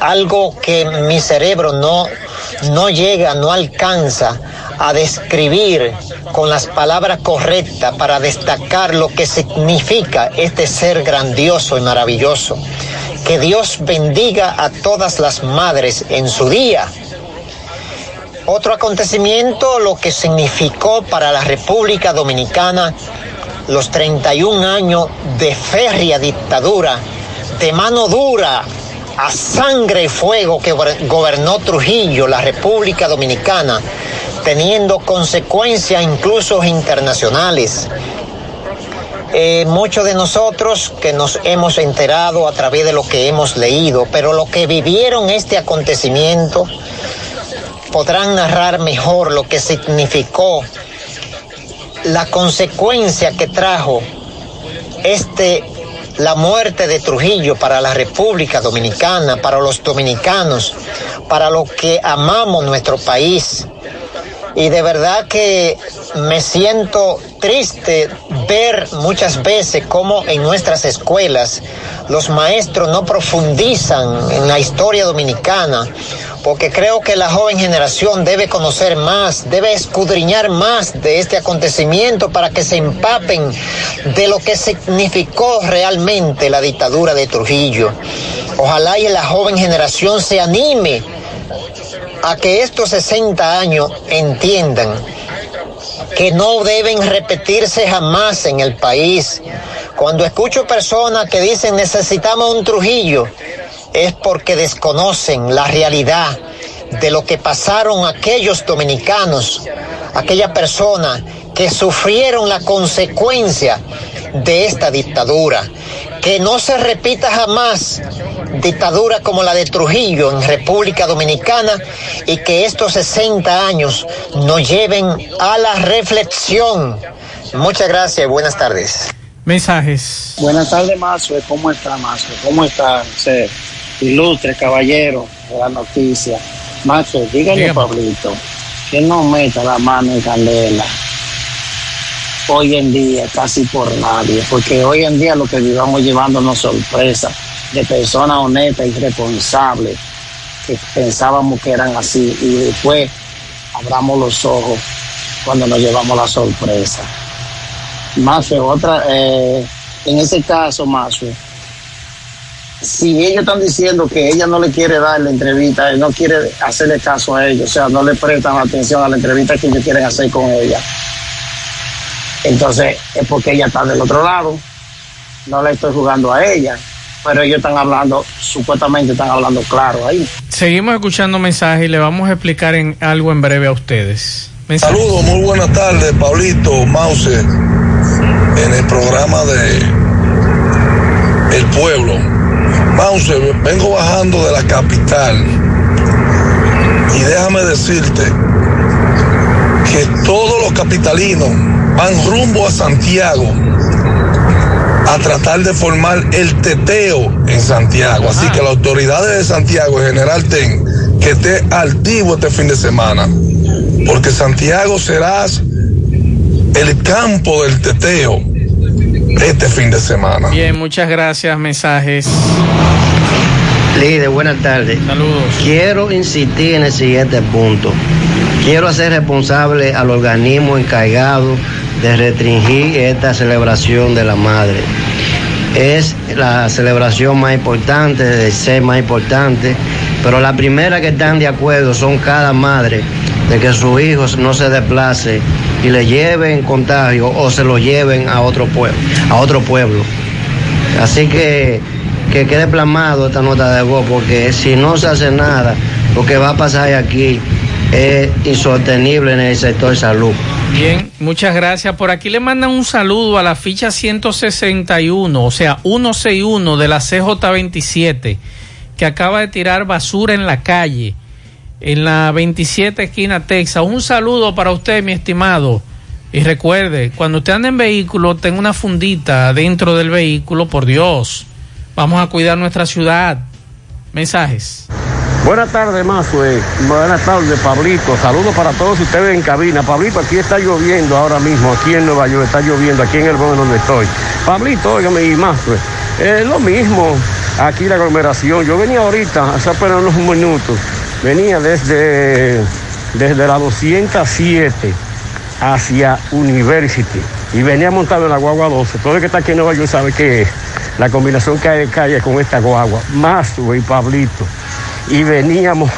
algo que mi cerebro no, no llega, no alcanza a describir con las palabras correctas para destacar lo que significa este ser grandioso y maravilloso. Que Dios bendiga a todas las madres en su día Otro acontecimiento, lo que significó para la República Dominicana los 31 años de férrea dictadura, de mano dura, a sangre y fuego que gobernó Trujillo, la República Dominicana, teniendo consecuencias incluso internacionales. Eh, muchos de nosotros que nos hemos enterado a través de lo que hemos leído, pero lo que vivieron este acontecimiento podrán narrar mejor lo que significó la consecuencia que trajo este la muerte de Trujillo para la República Dominicana, para los dominicanos, para los que amamos nuestro país. Y de verdad que me siento triste ver muchas veces cómo en nuestras escuelas los maestros no profundizan en la historia dominicana porque creo que la joven generación debe conocer más, debe escudriñar más de este acontecimiento para que se empapen de lo que significó realmente la dictadura de Trujillo. Ojalá y la joven generación se anime a que estos 60 años entiendan que no deben repetirse jamás en el país. Cuando escucho personas que dicen necesitamos un Trujillo, es porque desconocen la realidad de lo que pasaron aquellos dominicanos, aquellas personas que sufrieron la consecuencia de esta dictadura. Que no se repita jamás dictadura como la de Trujillo en República Dominicana y que estos 60 años nos lleven a la reflexión. Muchas gracias y buenas tardes. Mensajes. Buenas tardes, Mazo. ¿Cómo está, Mazo? ¿Cómo está? ilustre caballero de la noticia. Macho, dígale, Pablito, que no meta la mano en candela hoy en día casi por nadie, porque hoy en día lo que vivamos llevándonos sorpresa de personas honestas y responsables que pensábamos que eran así y después abramos los ojos cuando nos llevamos la sorpresa. Más otra, eh, en ese caso, más si ellos están diciendo que ella no le quiere dar la entrevista, no quiere hacerle caso a ellos, o sea, no le prestan atención a la entrevista que ellos quieren hacer con ella, entonces es porque ella está del otro lado, no le estoy jugando a ella, pero ellos están hablando, supuestamente están hablando claro ahí. Seguimos escuchando mensajes y le vamos a explicar en, algo en breve a ustedes. Saludos, muy buenas tardes, Paulito Mause, en el programa de El Pueblo Mauser, vengo bajando de la capital y déjame decirte que todos los capitalinos van rumbo a Santiago a tratar de formar el teteo en Santiago. Así que las autoridades de Santiago, en general, ten que esté altivo este fin de semana, porque Santiago será el campo del teteo este fin de semana. Bien, muchas gracias. Mensajes. Líder, buenas tardes. Saludos. Quiero insistir en el siguiente punto. Quiero hacer responsable al organismo encargado de restringir esta celebración de la madre. Es la celebración más importante, de ser más importante, pero la primera que están de acuerdo son cada madre de que su hijo no se desplace y le lleven contagio o se lo lleven a otro pueblo, a otro pueblo. Así que que quede plasmado esta nota de voz, porque si no se hace nada, lo que va a pasar aquí es insostenible en el sector salud. Bien, muchas gracias. Por aquí le mandan un saludo a la ficha 161, o sea, 161 de la CJ27, que acaba de tirar basura en la calle en la 27 esquina Texas. Un saludo para usted, mi estimado. Y recuerde, cuando usted anda en vehículo, tenga una fundita dentro del vehículo, por Dios. Vamos a cuidar nuestra ciudad. Mensajes. Buenas tardes, Mazue. Buenas tardes, Pablito. Saludos para todos ustedes en cabina. Pablito, aquí está lloviendo ahora mismo, aquí en Nueva York está lloviendo, aquí en el Bronx donde estoy. Pablito, óigame, y Mazue. Es lo mismo aquí la aglomeración. Yo venía ahorita, hace apenas unos minutos, venía desde, desde la 207 hacia University y venía montado en la guagua 12. Todo el que está aquí en Nueva York sabe que la combinación que hay de calle con esta guagua, más y Pablito. Y veníamos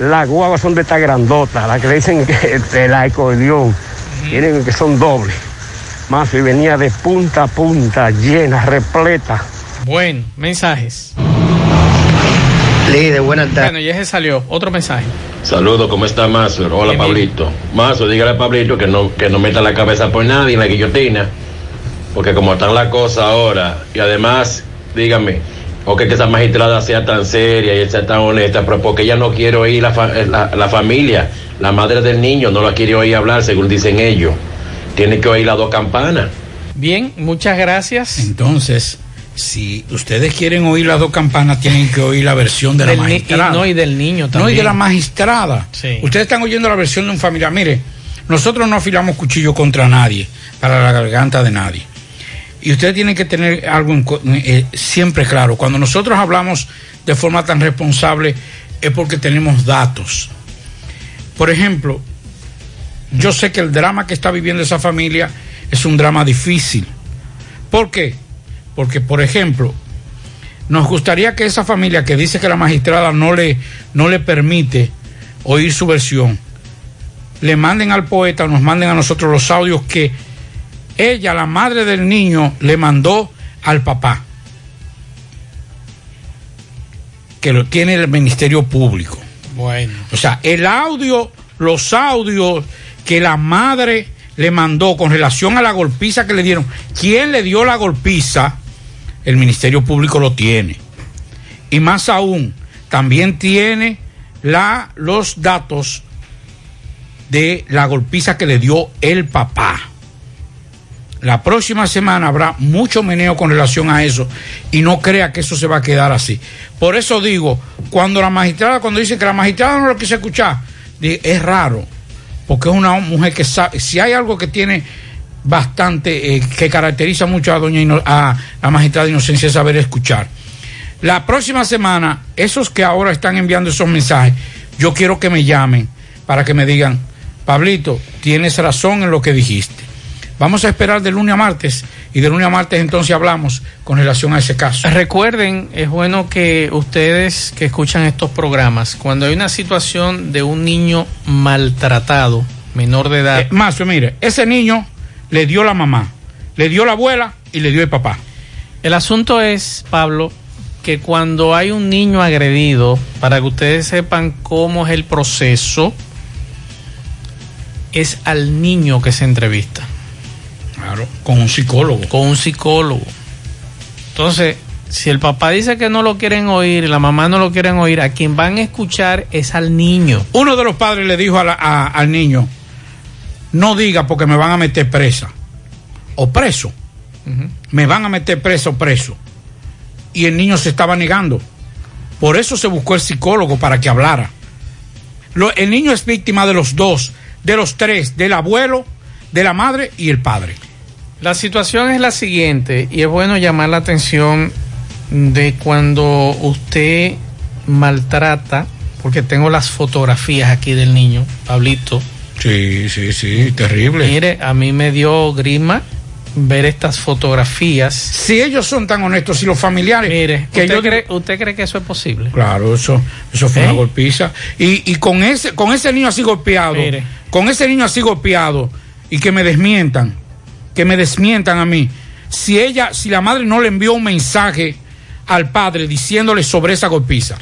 las guaguas son de esta grandota, las que le dicen que de la acordeón, tienen que son dobles. Más y venía de punta a punta, llena, repleta. Bueno, mensajes. Líder, buenas tardes. Bueno, ya se salió. Otro mensaje. Saludos, ¿cómo está Mazo? Hola, Pablito. Mazo, dígale a Pablito que no, que no meta la cabeza por nadie en la guillotina. Porque como están las cosas ahora, y además, dígame, o que esa magistrada sea tan seria y sea tan honesta, pero porque ella no quiere oír la, fa- la, la familia, la madre del niño no la quiere oír hablar, según dicen ellos. Tiene que oír las dos campanas. Bien, muchas gracias. Entonces, si ustedes quieren oír las dos campanas, tienen que oír la versión de la Del magistrada. y no, y del niño No, y también. de la magistrada. Sí. Ustedes están oyendo la versión de un familiar. Mire, nosotros no afilamos cuchillo contra nadie, para la garganta de nadie. Y ustedes tienen que tener algo en eh, siempre claro. Cuando nosotros hablamos de forma tan responsable es porque tenemos datos. Por ejemplo, yo sé que el drama que está viviendo esa familia es un drama difícil. ¿Por qué? Porque, por ejemplo, nos gustaría que esa familia que dice que la magistrada no le, no le permite oír su versión, le manden al poeta nos manden a nosotros los audios que ella, la madre del niño, le mandó al papá, que lo tiene el Ministerio Público. Bueno. O sea, el audio, los audios que la madre le mandó con relación a la golpiza que le dieron, ¿quién le dio la golpiza? El Ministerio Público lo tiene. Y más aún, también tiene la, los datos de la golpiza que le dio el papá. La próxima semana habrá mucho meneo con relación a eso y no crea que eso se va a quedar así. Por eso digo, cuando la magistrada, cuando dice que la magistrada no lo quiso escuchar, es raro, porque es una mujer que sabe, si hay algo que tiene bastante, eh, que caracteriza mucho a doña a la magistrada Inocencia es saber escuchar. La próxima semana, esos que ahora están enviando esos mensajes, yo quiero que me llamen para que me digan, Pablito, tienes razón en lo que dijiste. Vamos a esperar de lunes a martes y de lunes a martes entonces hablamos con relación a ese caso. Recuerden, es bueno que ustedes que escuchan estos programas, cuando hay una situación de un niño maltratado, menor de edad, Eh, Mazo, mire, ese niño le dio la mamá, le dio la abuela y le dio el papá. El asunto es, Pablo, que cuando hay un niño agredido, para que ustedes sepan cómo es el proceso, es al niño que se entrevista. Claro, con un psicólogo. Con un psicólogo. Entonces, si el papá dice que no lo quieren oír la mamá no lo quieren oír, a quien van a escuchar es al niño. Uno de los padres le dijo a la- a- al niño, no diga porque me van a meter presa o preso. Me van a meter preso o preso. Y el niño se estaba negando. Por eso se buscó el psicólogo para que hablara. Lo- el niño es víctima de los dos, de los tres, del abuelo, de la madre y el padre. La situación es la siguiente, y es bueno llamar la atención de cuando usted maltrata, porque tengo las fotografías aquí del niño, Pablito. Sí, sí, sí, terrible. Mire, a mí me dio grima ver estas fotografías. Si ellos son tan honestos, si los familiares... Mire, que ¿usted, yo- cree, ¿usted cree que eso es posible? Claro, eso, eso fue ¿Eh? una golpiza. Y, y con ese, con ese niño así golpeado, Mire. con ese niño así golpeado, y que me desmientan, que me desmientan a mí. Si ella, si la madre no le envió un mensaje al padre diciéndole sobre esa golpiza.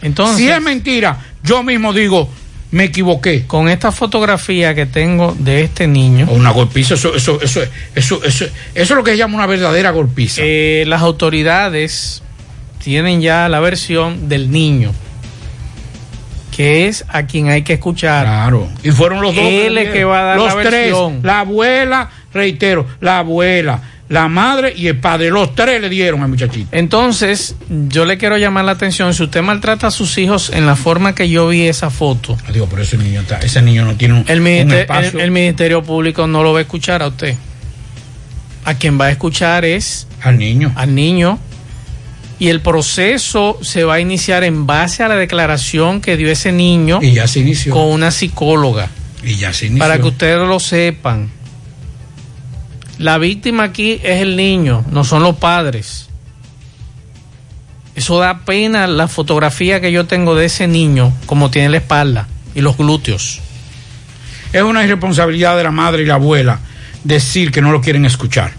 Entonces, si es mentira, yo mismo digo, me equivoqué. Con esta fotografía que tengo de este niño. Una golpiza, eso, eso, eso, eso, eso, eso es lo que se llama una verdadera golpiza. Eh, las autoridades tienen ya la versión del niño, que es a quien hay que escuchar. Claro. Y fueron los dos. Él es que va a dar los la tres. versión. La abuela, reitero, la abuela, la madre y el padre. Los tres le dieron al muchachito. Entonces, yo le quiero llamar la atención, si usted maltrata a sus hijos en la forma que yo vi esa foto, Ah, Digo, pero ese niño, está, ese niño no tiene un, el, un espacio. el- el Ministerio Público no lo va a escuchar a usted. A quien va a escuchar es al niño. Al niño. Y el proceso se va a iniciar en base a la declaración que dio ese niño y ya se inició. con una psicóloga. Y ya se inició. Para que ustedes lo sepan. La víctima aquí es el niño, no son los padres. Eso da pena la fotografía que yo tengo de ese niño, como tiene la espalda y los glúteos. Es una irresponsabilidad de la madre y la abuela decir que no lo quieren escuchar.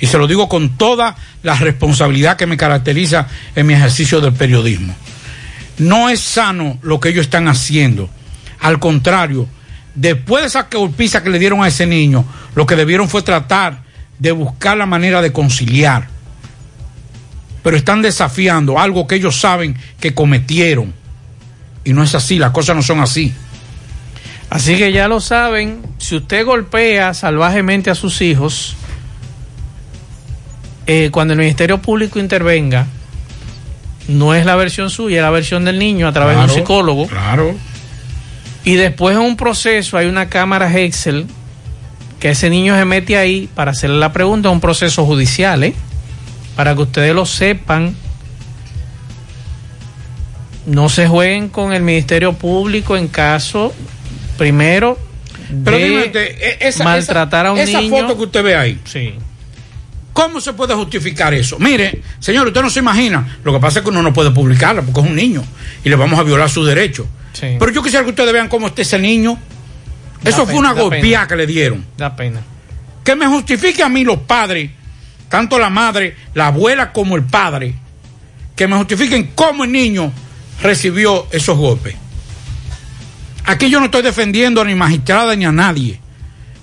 Y se lo digo con toda la responsabilidad que me caracteriza en mi ejercicio del periodismo. No es sano lo que ellos están haciendo. Al contrario, después de esa golpiza que le dieron a ese niño, lo que debieron fue tratar de buscar la manera de conciliar. Pero están desafiando algo que ellos saben que cometieron. Y no es así, las cosas no son así. Así que ya lo saben, si usted golpea salvajemente a sus hijos, eh, cuando el Ministerio Público intervenga, no es la versión suya, es la versión del niño a través de un psicólogo. Claro. Y después en un proceso hay una cámara Excel que ese niño se mete ahí para hacerle la pregunta, es un proceso judicial, ¿eh? Para que ustedes lo sepan. No se jueguen con el Ministerio Público en caso, primero, Pero de dime usted, e- esa, maltratar a un esa niño. foto que usted ve ahí. Sí. ¿Cómo se puede justificar eso? Mire, señor, usted no se imagina. Lo que pasa es que uno no puede publicarla porque es un niño y le vamos a violar sus derechos. Sí. Pero yo quisiera que ustedes vean cómo está ese niño. Da Eso fue una da golpeada que le dieron. Da pena. Que me justifique a mí los padres, tanto la madre, la abuela como el padre, que me justifiquen cómo el niño recibió esos golpes. Aquí yo no estoy defendiendo a ni magistrada ni a nadie.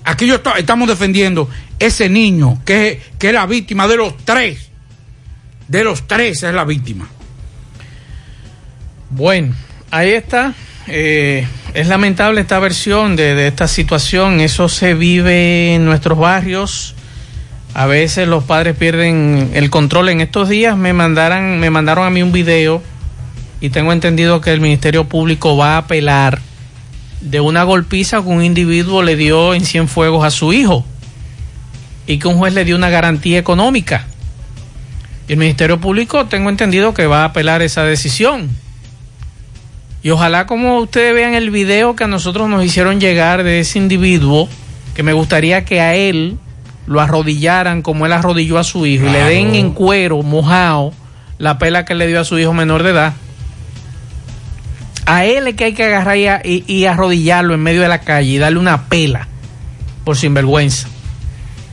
Aquí yo estamos defendiendo ese niño que, que es la víctima de los tres. De los tres es la víctima. Bueno, ahí está. Eh, es lamentable esta versión de, de esta situación. Eso se vive en nuestros barrios. A veces los padres pierden el control. En estos días me mandaron, me mandaron a mí un video y tengo entendido que el Ministerio Público va a apelar de una golpiza que un individuo le dio en Cienfuegos a su hijo y que un juez le dio una garantía económica. Y el Ministerio Público tengo entendido que va a apelar esa decisión. Y ojalá como ustedes vean el video que a nosotros nos hicieron llegar de ese individuo, que me gustaría que a él lo arrodillaran como él arrodilló a su hijo y le den en cuero, mojado, la pela que le dio a su hijo menor de edad. A él es que hay que agarrar y, a- y- y arrodillarlo en medio de la calle y darle una pela por sinvergüenza.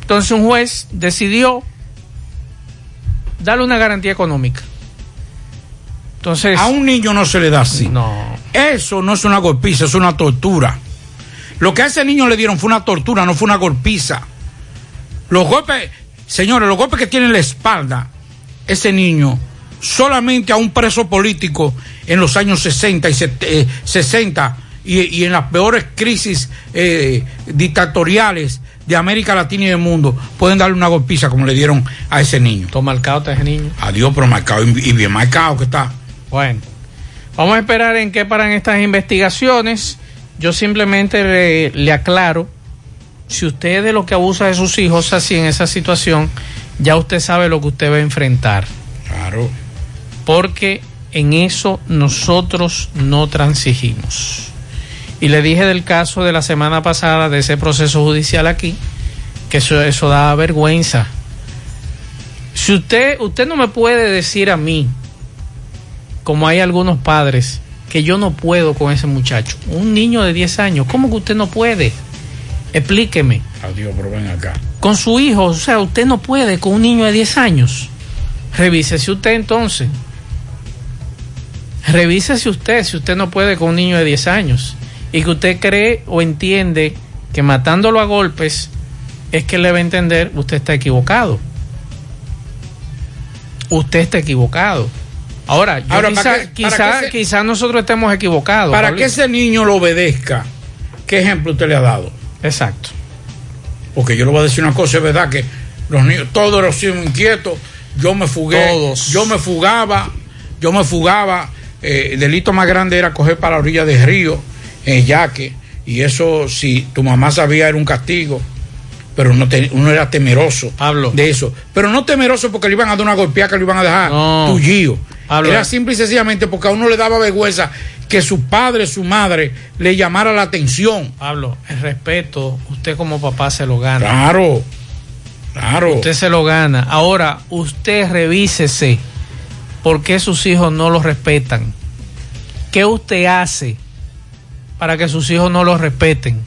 Entonces un juez decidió darle una garantía económica. Entonces, a un niño no se le da así. No. Eso no es una golpiza, es una tortura. Lo que a ese niño le dieron fue una tortura, no fue una golpiza. Los golpes, señores, los golpes que tiene en la espalda ese niño, solamente a un preso político en los años 60 y set- eh, 60 y, y en las peores crisis eh, dictatoriales de América Latina y del mundo, pueden darle una golpiza como le dieron a ese niño. Todo marcado está ese niño. Adiós, pero marcado y bien marcado que está. Bueno, vamos a esperar en qué paran estas investigaciones. Yo simplemente le, le aclaro, si usted es de lo que abusa de sus hijos así en esa situación, ya usted sabe lo que usted va a enfrentar. Claro. Porque en eso nosotros no transigimos. Y le dije del caso de la semana pasada, de ese proceso judicial aquí, que eso, eso da vergüenza. Si usted, usted no me puede decir a mí, como hay algunos padres, que yo no puedo con ese muchacho. Un niño de 10 años, ¿cómo que usted no puede? Explíqueme. Adiós, pero ven acá. Con su hijo, o sea, usted no puede con un niño de 10 años. Revísese usted entonces. Revísese usted si usted no puede con un niño de 10 años. Y que usted cree o entiende que matándolo a golpes es que le va a entender, usted está equivocado. Usted está equivocado. Ahora, yo Ahora, quizá, ¿para qué- para quizá- quizá nosotros estemos equivocados. Para Pablito. que ese niño lo obedezca, ¿qué ejemplo usted le ha dado? Exacto. Porque yo le voy a decir una cosa, es verdad que los niños, todos los hijos inquietos, yo me fugué, Todos. yo me fugaba, yo me fugaba, eh, el delito más grande era coger para la orilla del río, en yaque, y eso si tu mamá sabía era un castigo, pero no te- uno era temeroso Pablo. de eso, pero no temeroso porque le iban a dar una golpeada que le iban a dejar No. tullido. Pablo, Era eh. simple y sencillamente porque a uno le daba vergüenza que su padre, su madre le llamara la atención. Pablo, el respeto, usted como papá se lo gana. Claro, claro. Usted se lo gana. Ahora, usted revísese. Por qué sus hijos no los respetan. ¿Qué usted hace para que sus hijos no los respeten?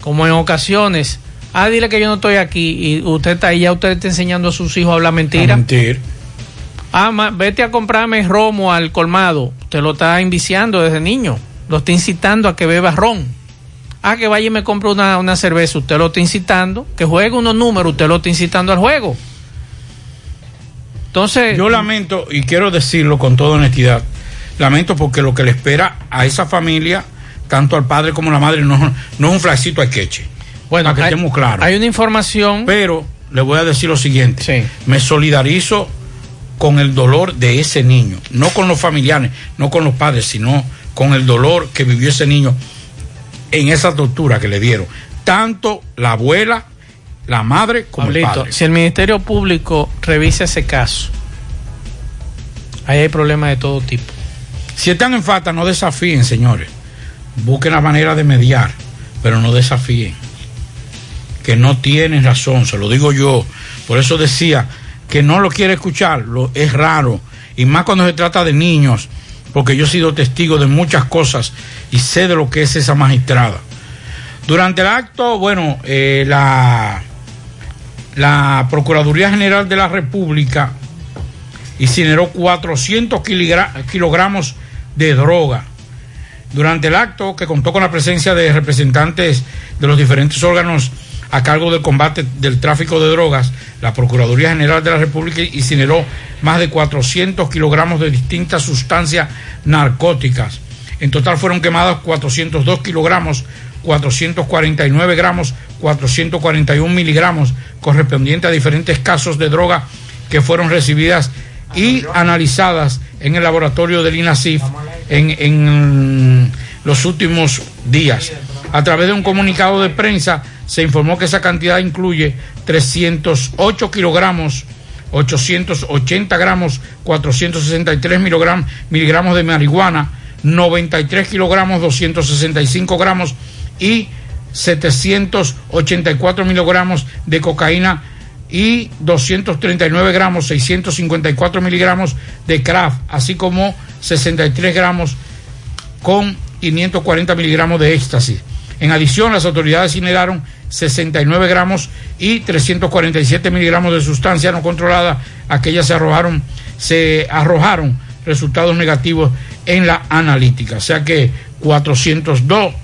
Como en ocasiones, ah, dile que yo no estoy aquí y usted está ahí, ya usted está enseñando a sus hijos a hablar mentira. A mentir. Ah, ma- vete a comprarme romo al colmado. Usted lo está inviciando desde niño. Lo está incitando a que beba ron. Ah, que vaya y me compre una, una cerveza. Usted lo está incitando. Que juegue unos números. Usted lo está incitando al juego. Entonces. Yo lamento, y quiero decirlo con toda honestidad, lamento porque lo que le espera a esa familia, tanto al padre como a la madre, no, no es un flacito a queche. Bueno, para que hay- estemos claros. Hay una información. Pero le voy a decir lo siguiente. Me solidarizo con el dolor de ese niño, no con los familiares, no con los padres, sino con el dolor que vivió ese niño en esa tortura que le dieron. Tanto la abuela, la madre como el Pablito, padre. si el Ministerio Público revisa ese caso, ahí hay problemas de todo tipo. Si están en falta, no desafíen, señores. Busquen la manera de mediar, pero no desafíen. Que no tienen razón, se lo digo yo. Por eso decía que no lo quiere escuchar, lo, es raro. Y más cuando se trata de niños, porque yo he sido testigo de muchas cosas y sé de lo que es esa magistrada. Durante el acto, bueno, eh, la, la Procuraduría General de la República incineró 400 kiligra- kilogramos de droga. Durante el acto, que contó con la presencia de representantes de los diferentes órganos a cargo del combate del tráfico de drogas, la Procuraduría General de la República incineró más de 400 kilogramos de distintas sustancias narcóticas. En total fueron quemados 402 kilogramos, 449 gramos, 441 miligramos, correspondientes a diferentes casos de droga que fueron recibidas y analizadas en el laboratorio del INASIF en, en los últimos días. A través de un comunicado de prensa se informó que esa cantidad incluye 308 kilogramos, 880 gramos, 463 miligramos, miligramos de marihuana, 93 kilogramos, 265 gramos y 784 miligramos de cocaína y 239 gramos, 654 miligramos de craft, así como 63 gramos con 540 miligramos de éxtasis. En adición, las autoridades incineraron 69 gramos y 347 miligramos de sustancia no controlada. Aquellas se arrojaron, se arrojaron resultados negativos en la analítica. O sea que 402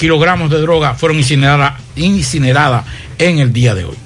kilogramos de droga fueron incineradas incineradas en el día de hoy.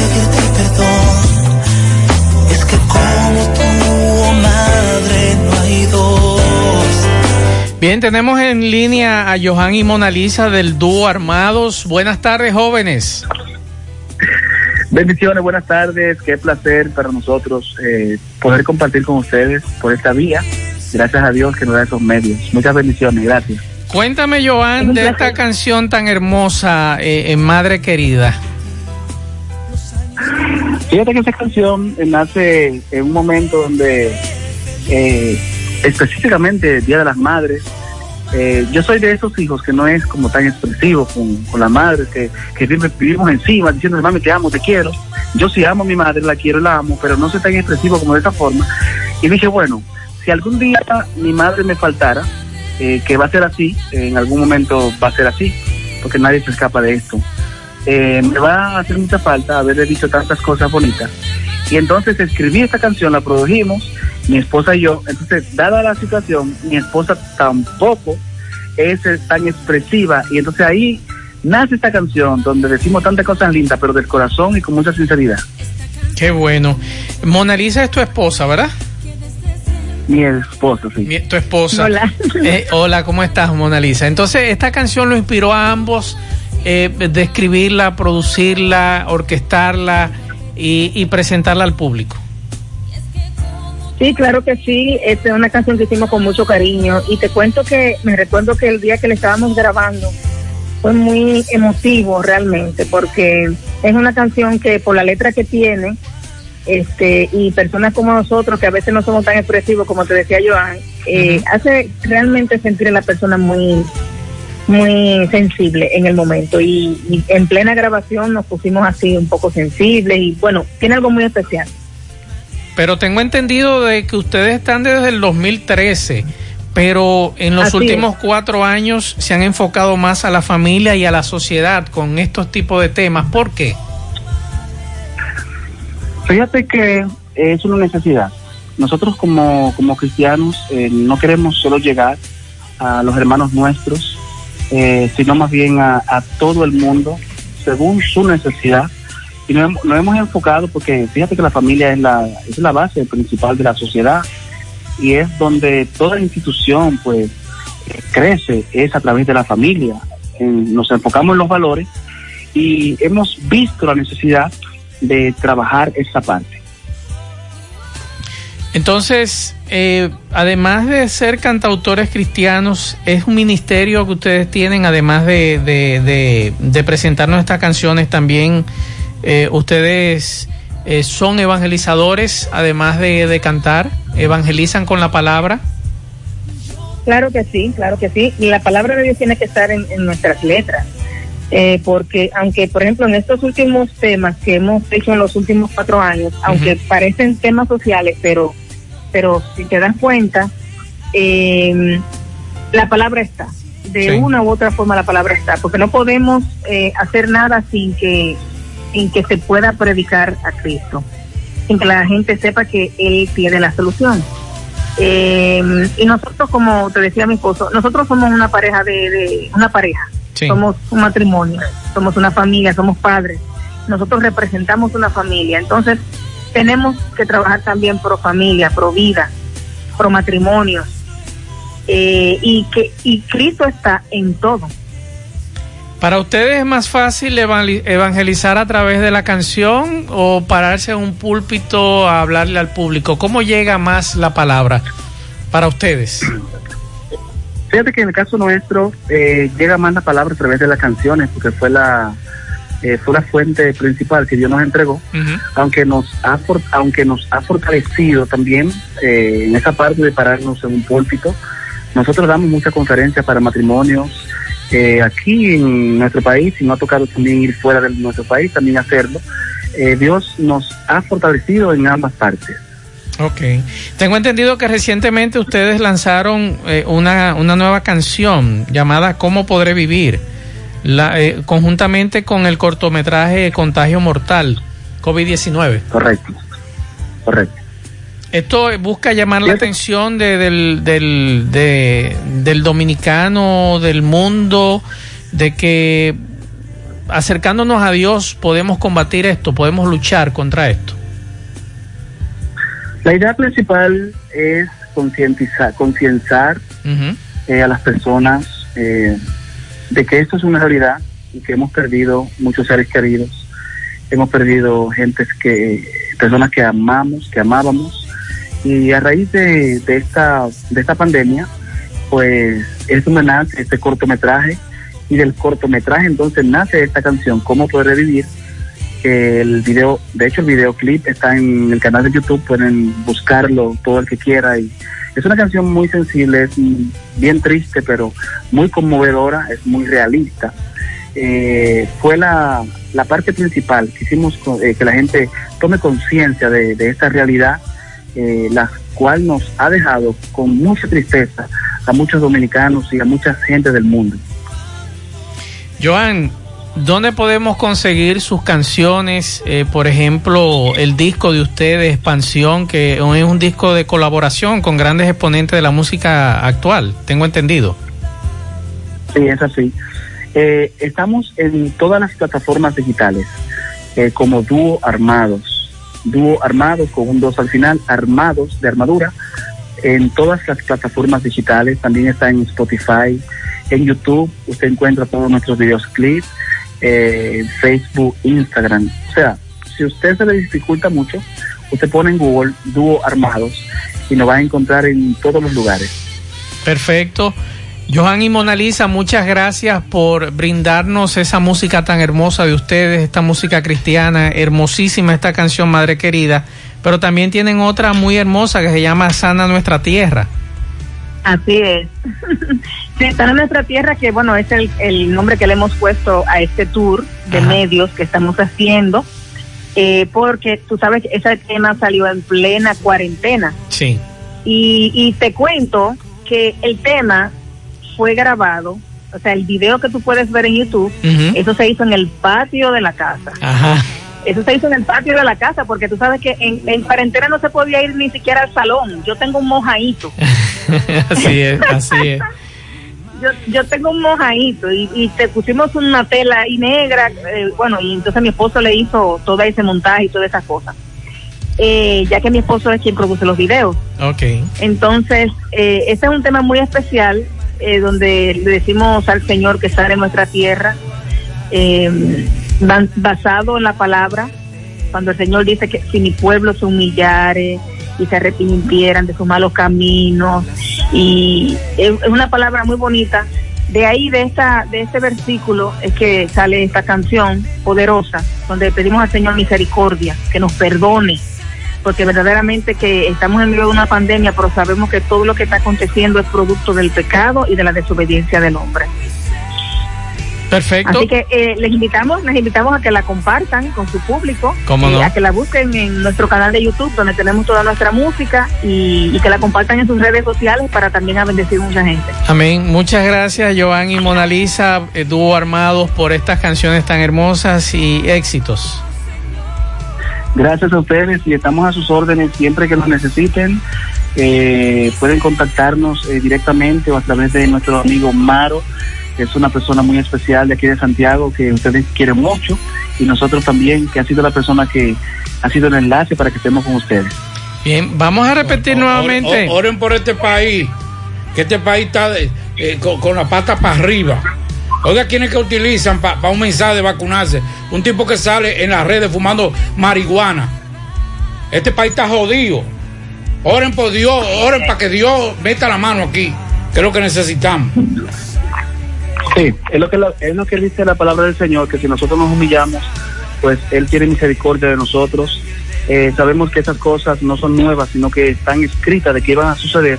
Pedirte perdón. Es que como tú, oh madre, no hay dos. Bien, tenemos en línea a Johan y Mona Lisa del dúo Armados. Buenas tardes, jóvenes. Bendiciones, buenas tardes. Qué placer para nosotros eh, poder compartir con ustedes por esta vía. Gracias a Dios que nos da esos medios. Muchas bendiciones, gracias. Cuéntame, Johan, de esta canción tan hermosa, eh, en Madre Querida. Fíjate que esa canción nace en un momento donde, eh, específicamente el Día de las Madres, eh, yo soy de esos hijos que no es como tan expresivo con, con la madre, que, que vivimos encima diciendo, mami, te amo, te quiero. Yo sí amo a mi madre, la quiero la amo, pero no soy tan expresivo como de esa forma. Y dije, bueno, si algún día mi madre me faltara, eh, que va a ser así, en algún momento va a ser así, porque nadie se escapa de esto. Eh, me va a hacer mucha falta haberle dicho tantas cosas bonitas. Y entonces escribí esta canción, la produjimos, mi esposa y yo. Entonces, dada la situación, mi esposa tampoco es eh, tan expresiva. Y entonces ahí nace esta canción donde decimos tantas cosas lindas, pero del corazón y con mucha sinceridad. Qué bueno. Mona Lisa es tu esposa, ¿verdad? Mi esposa, sí. Mi- tu esposa. Hola. Eh, hola, ¿cómo estás, Mona Lisa? Entonces, esta canción lo inspiró a ambos eh, de escribirla, producirla, orquestarla y, y presentarla al público. Sí, claro que sí. Es una canción que hicimos con mucho cariño. Y te cuento que me recuerdo que el día que le estábamos grabando fue muy emotivo realmente, porque es una canción que por la letra que tiene, este, y personas como nosotros, que a veces no somos tan expresivos, como te decía Joan, eh, hace realmente sentir a la persona muy muy sensible en el momento y, y en plena grabación nos pusimos así un poco sensibles y bueno, tiene algo muy especial. Pero tengo entendido de que ustedes están desde el 2013, pero en los Así últimos cuatro años se han enfocado más a la familia y a la sociedad con estos tipos de temas. ¿Por qué? Fíjate que es una necesidad. Nosotros como, como cristianos eh, no queremos solo llegar a los hermanos nuestros, eh, sino más bien a, a todo el mundo según su necesidad. Y nos, hemos- nos hemos enfocado porque fíjate que la familia es la, es la base principal de la sociedad y es donde toda institución pues crece, es a través de la familia. Nos enfocamos en los valores y hemos visto la necesidad de trabajar esa parte. Entonces, eh, además de ser cantautores cristianos, es un ministerio que ustedes tienen, además de, de, de- presentarnos estas canciones, también eh, ustedes eh, son evangelizadores, además de, cantar, evangelizan con la palabra. Claro que sí, claro que sí. La palabra de Dios tiene que estar en nuestras letras. Eh, porque aunque, por ejemplo, en estos últimos temas que hemos hecho en los últimos cuatro años, aunque parecen temas sociales, pero, pero si te das cuenta, eh, la palabra está. De Sí. una u otra forma la palabra está. Porque no podemos eh, hacer nada sin que, sin que se pueda predicar a Cristo. Sin que la gente sepa que Él tiene la solución. Eh, y nosotros, como te decía mi esposo, nosotros somos una pareja de, de- una pareja, Sí. somos un matrimonio, somos una familia, somos padres. Nosotros representamos una familia, entonces tenemos que trabajar también pro familia, pro vida, pro matrimonios. Eh, y que y Cristo está en todo. ¿Para ustedes es más fácil evangel- evangelizar a través de la canción o pararse en un púlpito a hablarle al público? ¿Cómo llega más la palabra para ustedes? Fíjate que en el caso nuestro eh, llega más la palabra a través de las canciones, porque fue la eh, fue la fuente principal que Dios nos entregó, aunque nos ha for- aunque nos ha fortalecido también eh, en esa parte de pararnos en un púlpito. Nosotros damos muchas conferencias para matrimonios aquí en nuestro país y nos ha tocado también ir fuera de nuestro país también hacerlo. Dios nos ha fortalecido en ambas partes. Ok. Tengo entendido que recientemente ustedes lanzaron eh, una, una nueva canción llamada ¿Cómo podré vivir? La, eh, conjuntamente con el cortometraje Contagio Mortal, COVID-19. Correcto, correcto. Esto busca llamar la atención de- del, del, de- del dominicano, del mundo, de que acercándonos a Dios podemos combatir esto, podemos luchar contra esto. La idea principal es concientizar, concienciar eh, a las personas eh, de que esto es una realidad y que hemos perdido muchos seres queridos, hemos perdido gentes que, personas que amamos, que amábamos, y a raíz de, de esta, de esta pandemia, pues es donde nace este cortometraje, y del cortometraje entonces nace esta canción, ¿Cómo podré vivir? Que el video, de hecho el videoclip está en el canal de YouTube, pueden buscarlo todo el que quiera y es una canción muy sensible, es bien triste pero muy conmovedora, es muy realista. Eh, fue la, la parte principal, quisimos eh, que la gente tome conciencia de, de esta realidad, eh, la cual nos ha dejado con mucha tristeza a muchos dominicanos y a mucha gente del mundo. Joan, ¿dónde podemos conseguir sus canciones? Eh, por ejemplo, el disco de ustedes, Expansión, que es un disco de colaboración con grandes exponentes de la música actual, tengo entendido. Sí, es así. Eh, estamos en todas las plataformas digitales, eh, como dúo armados. dúo armados con un 2 al final, armados de armadura, en todas las plataformas digitales, también está en Spotify, en YouTube, usted encuentra todos nuestros videoclips, eh, Facebook, Instagram, o sea, si a usted se le dificulta mucho, usted pone en Google dúo armados y nos va a encontrar en todos los lugares. Perfecto. Johan y Mona Lisa, muchas gracias por brindarnos esa música tan hermosa de ustedes, esta música cristiana, hermosísima esta canción Madre Querida, pero también tienen otra muy hermosa que se llama Sana Nuestra Tierra. Así es. Sí, está en nuestra tierra, que bueno, es el, el nombre que le hemos puesto a este tour de Ajá. medios que estamos haciendo, eh, porque tú sabes que ese tema salió en plena cuarentena. Sí. Y, y te cuento que el tema fue grabado, o sea, el video que tú puedes ver en YouTube, eso se hizo en el patio de la casa. Ajá. Eso se hizo en el patio de la casa, porque tú sabes que en, en cuarentena no se podía ir ni siquiera al salón. Yo tengo un mojadito. así es, así es. yo, yo tengo un mojadito y, y te pusimos una tela ahí negra, eh, bueno, y entonces mi esposo le hizo todo ese montaje y todas esas cosas. Eh, ya que mi esposo es quien produce los videos. Ok. Entonces, eh, este es un tema muy especial eh, donde le decimos al Señor que sale en nuestra tierra, eh, basado en la palabra, cuando el Señor dice que si mi pueblo se humillare y se arrepintieran de sus malos caminos, y es, una palabra muy bonita. De ahí, de esta, de este versículo, es que sale esta canción poderosa, donde pedimos al Señor misericordia, que nos perdone, porque verdaderamente que estamos en medio de una pandemia, pero sabemos que todo lo que está aconteciendo es producto del pecado y de la desobediencia del hombre. Perfecto. Así que eh, les invitamos, les invitamos a que la compartan con su público, ¿Cómo y no? a que la busquen en nuestro canal de YouTube, donde tenemos toda nuestra música, y, y que la compartan en sus redes sociales para también a bendecir mucha gente. Amén. Muchas gracias, Joan y Mona Lisa, eh, dúo armados, por estas canciones tan hermosas y éxitos. Gracias a ustedes y estamos a sus órdenes siempre que nos necesiten. Eh, pueden contactarnos eh, directamente o a través de nuestro amigo Maro, que es una persona muy especial de aquí de Santiago, que ustedes quieren mucho, y nosotros también, que ha sido la persona que ha sido el enlace para que estemos con ustedes. Bien, vamos a repetir nuevamente. O- Oren por este país, que este país está de- eh, con, con la pata para arriba. Oiga, quienes que utilizan para un mensaje de vacunarse, un tipo que sale en las redes fumando marihuana. Este país está jodido. Oren por Dios, oren para que Dios meta la mano aquí, que es lo que necesitamos. Sí, es lo que la- es lo que dice la palabra del Señor, que si nosotros nos humillamos, pues Él tiene misericordia de nosotros. Eh, sabemos que esas cosas no son nuevas, sino que están escritas de que iban a suceder.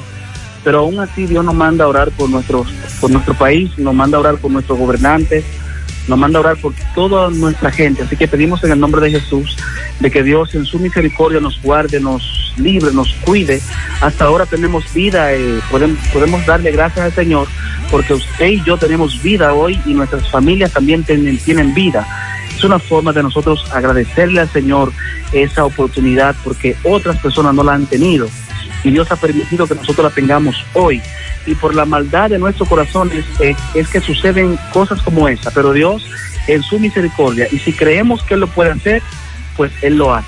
Pero aún así Dios nos manda a orar por nuestros, por nuestro país, nos manda a orar por nuestros gobernantes, nos manda orar por toda nuestra gente. Así que pedimos en el nombre de Jesús de que Dios en su misericordia nos guarde, nos libre, nos cuide. Hasta ahora tenemos vida, eh, podemos, podemos darle gracias al Señor porque usted y yo tenemos vida hoy y nuestras familias también tienen, tienen vida. Es una forma de nosotros agradecerle al Señor esa oportunidad porque otras personas no la han tenido y Dios ha permitido que nosotros la tengamos hoy. Y por la maldad de nuestros corazones eh, es que suceden cosas como esa, pero Dios en su misericordia, y si creemos que Él lo puede hacer, pues Él lo hace.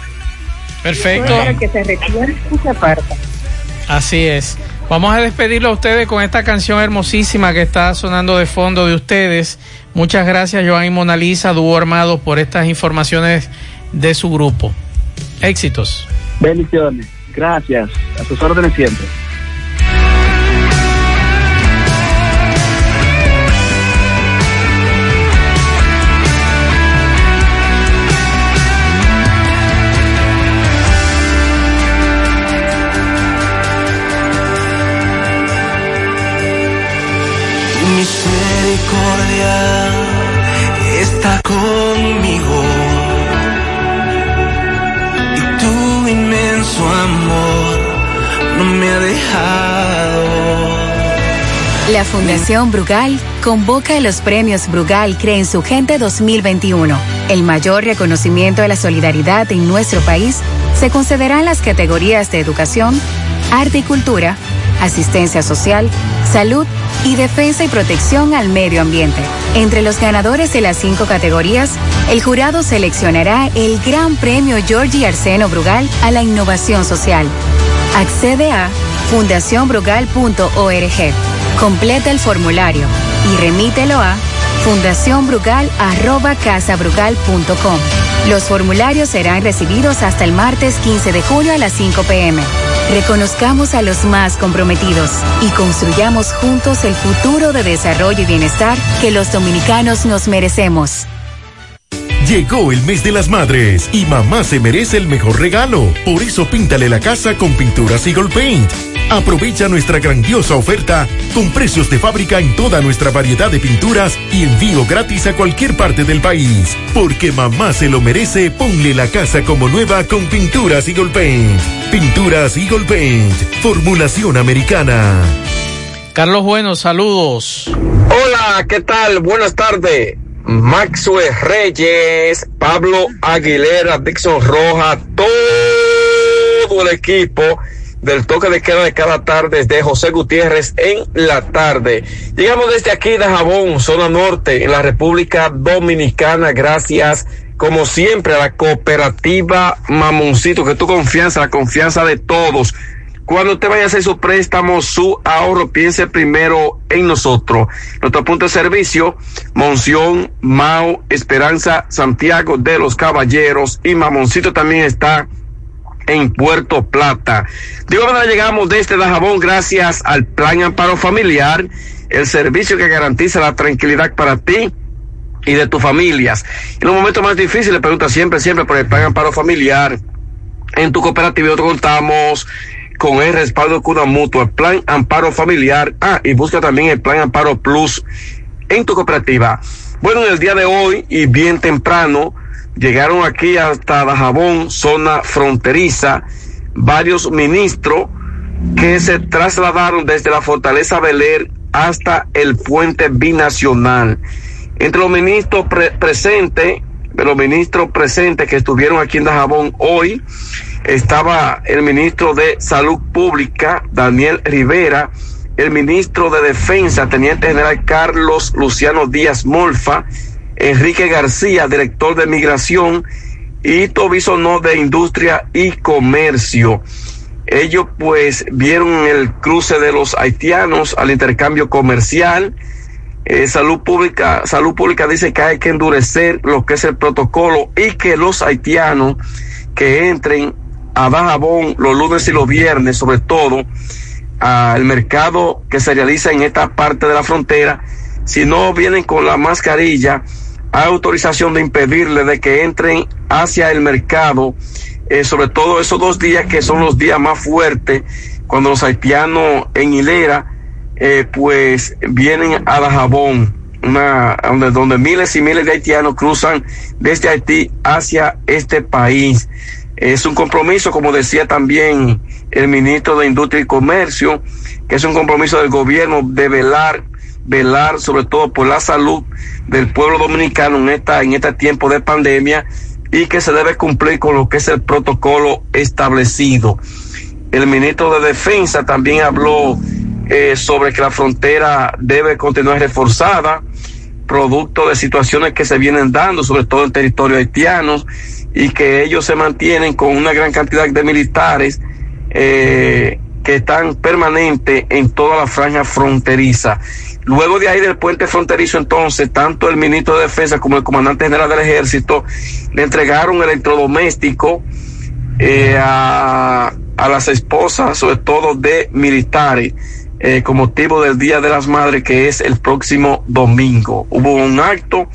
Perfecto. Que se retire y se aparta. Así es. Vamos a despedirlo a ustedes con esta canción hermosísima que está sonando de fondo de ustedes. Muchas gracias, Joan y Mona Lisa, dúo armado, por estas informaciones de su grupo. Éxitos. Bendiciones, gracias, a sus órdenes siempre. Misericordia está conmigo inmenso amor no me ha dejado. La Fundación Brugal convoca a los premios Brugal Cree en su Gente 2021. El mayor reconocimiento de la solidaridad en nuestro país se concederá en las categorías de educación, arte y cultura, asistencia social, salud y defensa y protección al medio ambiente. Entre los ganadores de las cinco categorías, el jurado seleccionará el Gran Premio Georgie Arseno Brugal a la innovación social. Accede a fundacionbrugal.org. Completa el formulario y remítelo a fundacionbrugal.casabrugal.com. Los formularios serán recibidos hasta el martes 15 de junio a las 5 pm. Reconozcamos a los más comprometidos y construyamos juntos el futuro de desarrollo y bienestar que los dominicanos nos merecemos. Llegó el mes de las madres y mamá se merece el mejor regalo. Por eso píntale la casa con pinturas Eagle Paint. Aprovecha nuestra grandiosa oferta con precios de fábrica en toda nuestra variedad de pinturas y envío gratis a cualquier parte del país. Porque mamá se lo merece, ponle la casa como nueva con pinturas Eagle Paint. Pinturas Eagle Paint, formulación americana. Carlos Bueno, saludos. Hola, ¿qué tal? Buenas tardes. Maxwell Reyes, Pablo Aguilera, Dixon Roja, todo el equipo del toque de queda de cada tarde desde José Gutiérrez en la tarde. Llegamos desde aquí de Jabón, zona norte, en la República Dominicana, gracias como siempre a la cooperativa Mamoncito, que tu confianza, la confianza de todos. Cuando usted vaya a hacer su préstamo, su ahorro, piense primero en nosotros. Nuestro punto de servicio, Monción, Mao, Esperanza, Santiago de los Caballeros y Mamoncito también está en Puerto Plata. Digo, bueno, llegamos desde Dajabón gracias al Plan Amparo Familiar, el servicio que garantiza la tranquilidad para ti y de tus familias. En los momentos más difíciles, pregunta siempre, siempre por el Plan Amparo Familiar. En tu cooperativa nosotros contamos con el respaldo de Cuna Mutua, el Plan Amparo Familiar. Ah, y busca también el Plan Amparo Plus en tu cooperativa. Bueno, en el día de hoy y bien temprano, llegaron aquí hasta Dajabón, zona fronteriza, varios ministros que se trasladaron desde la Fortaleza Beler hasta el puente binacional. Entre los ministros pre presentes, de los ministros presentes que estuvieron aquí en Dajabón hoy, estaba el ministro de Salud Pública, Daniel Rivera, el ministro de Defensa, Teniente General Carlos Luciano Díaz Molfa, Enrique García, director de Migración, y Tobisono de Industria y Comercio. Ellos pues vieron el cruce de los haitianos al intercambio comercial. Eh, salud pública, salud pública dice que hay que endurecer lo que es el protocolo y que los haitianos que entren a Dajabón los lunes y los viernes, sobre todo al mercado que se realiza en esta parte de la frontera, si no vienen con la mascarilla, autorización de impedirle de que entren hacia el mercado, eh, sobre todo esos dos días que son los días más fuertes, cuando los haitianos en hilera, eh, pues vienen a Dajabón, una, donde, donde miles y miles de haitianos cruzan desde Haití hacia este país. Es un compromiso, como decía también el ministro de Industria y Comercio, que es un compromiso del gobierno de velar, velar sobre todo por la salud del pueblo dominicano en esta, en este tiempo de pandemia y que se debe cumplir con lo que es el protocolo establecido. El ministro de Defensa también habló eh, sobre que la frontera debe continuar reforzada, producto de situaciones que se vienen dando, sobre todo en territorio haitiano, y que ellos se mantienen con una gran cantidad de militares eh, que están permanentes en toda la franja fronteriza. Luego de ahí del puente fronterizo, entonces, tanto el ministro de Defensa como el comandante general del ejército le entregaron electrodoméstico eh, a, las esposas, sobre todo de militares, eh, con motivo del Día de las Madres, que es el próximo domingo. Hubo un acto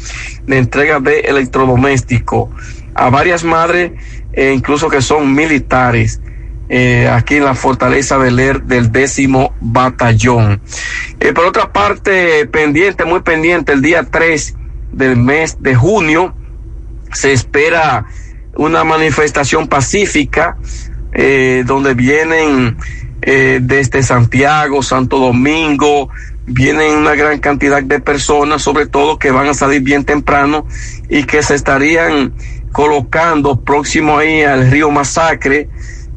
de entrega de electrodoméstico a varias madres, eh, incluso que son militares. Eh, aquí en la fortaleza Beler del décimo batallón. Eh, por otra parte, pendiente, muy pendiente, el día 3 del mes de junio se espera una manifestación pacífica eh, donde vienen desde Santiago, Santo Domingo, vienen una gran cantidad de personas, sobre todo que van a salir bien temprano y que se estarían colocando próximo ahí al río Masacre,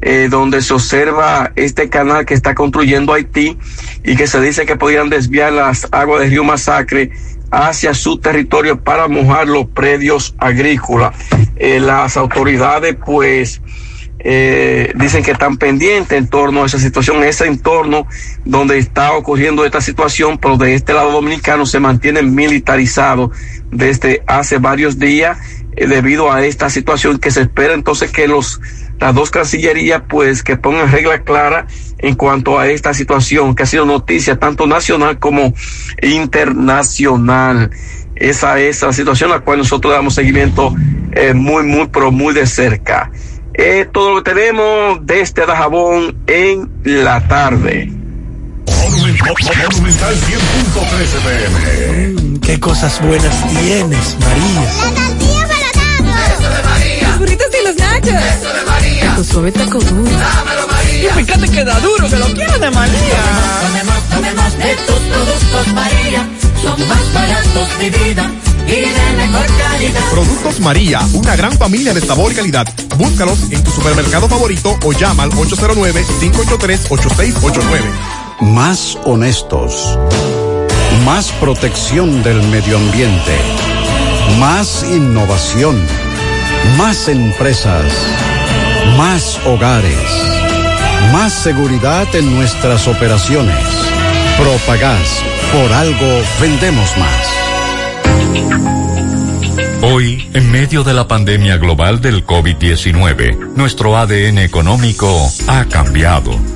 eh, donde se observa este canal que está construyendo Haití y que se dice que podrían desviar las aguas del río Masacre hacia su territorio para mojar los predios agrícolas. Eh, las autoridades pues eh, dicen que están pendientes en torno a esa situación, ese entorno donde está ocurriendo esta situación, pero de este lado dominicano se mantiene militarizado desde hace varios días eh, debido a esta situación que se espera entonces que los las dos cancillerías pues que pongan regla clara en cuanto a esta situación que ha sido noticia tanto nacional como internacional. Esa es la situación a la cual nosotros damos seguimiento eh, muy, muy, pero muy de cerca. Es todo lo que tenemos desde Dajabón en la tarde. Monumental 100.13 pm. Qué cosas buenas tienes, María. Suave taco duro. Dámelo, María. Y fíjate que da duro, que lo quiero de María. Tomemos, tomemos de tus productos, María. Son más baratos de vida. Y de mejor calidad. Productos María, una gran familia de sabor y calidad. Búscalos en tu supermercado favorito o llama al 809-583-8689. Más honestos. Más protección del medio ambiente. Más innovación. Más empresas. Más hogares. Más seguridad en nuestras operaciones. Propagás. Por algo vendemos más. Hoy, en medio de la pandemia global del COVID-19, nuestro ADN económico ha cambiado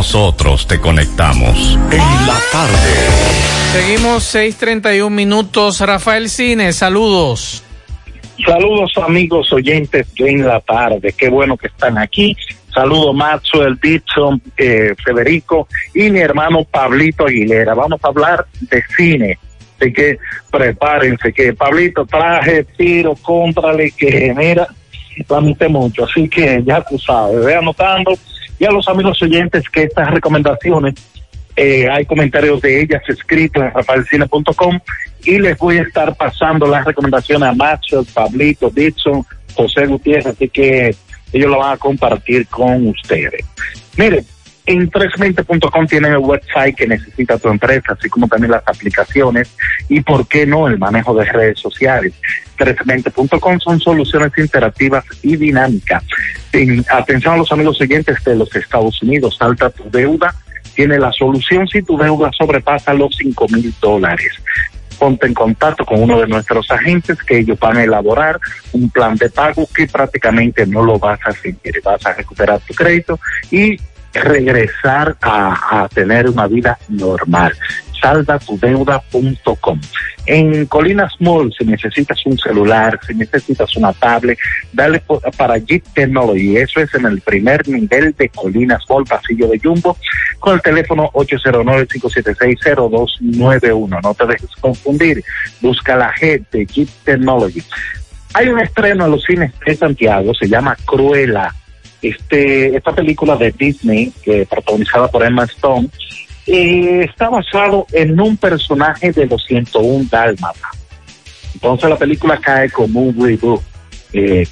nosotros te conectamos. En la tarde. Seguimos 6:31 minutos. Rafael Cine, saludos. Saludos amigos oyentes de en la tarde, qué bueno que están aquí. Saludos Maxwell, Dixon, eh, Federico y mi hermano Pablito Aguilera. Vamos a hablar de cine. Así que prepárense, que Pablito traje, tiro, cómprale, que mira, lamenté mucho. Así que ya tú sabes, ve anotando. Y a los amigos oyentes que estas recomendaciones, eh, hay comentarios de ellas escritos en rafaelcine.com y les voy a estar pasando las recomendaciones a Maxwell, Pablito, Dixon, José Gutiérrez, así que ellos lo van a compartir con ustedes. Miren, en 320.com tienen el website que necesita tu empresa, así como también las aplicaciones y, por qué no, el manejo de redes sociales. 320.com son soluciones interactivas y dinámicas. En- atención a los amigos siguientes de los Estados Unidos, salta tu deuda, tiene la solución si tu deuda sobrepasa los 5 mil dólares ponte en contacto con uno de nuestros agentes que ellos van a elaborar un plan de pago que prácticamente no lo vas a seguir. Vas a recuperar tu crédito y regresar a, tener una vida normal. Saldatudeuda.com. En Colinas Mall, si necesitas un celular, si necesitas una tablet, dale para Jeep Technology. Eso es en el primer nivel de Colinas Mall, pasillo de Jumbo, con el teléfono 809-576-0291. No te dejes confundir. Busca la G de Jeep Technology. Hay un estreno en los cines de Santiago, se llama Cruella. Este, esta película de Disney, protagonizada por Emma Stone, eh, está basado en un personaje de los 101 Dálmata. Entonces la película cae como un reboot. Eh,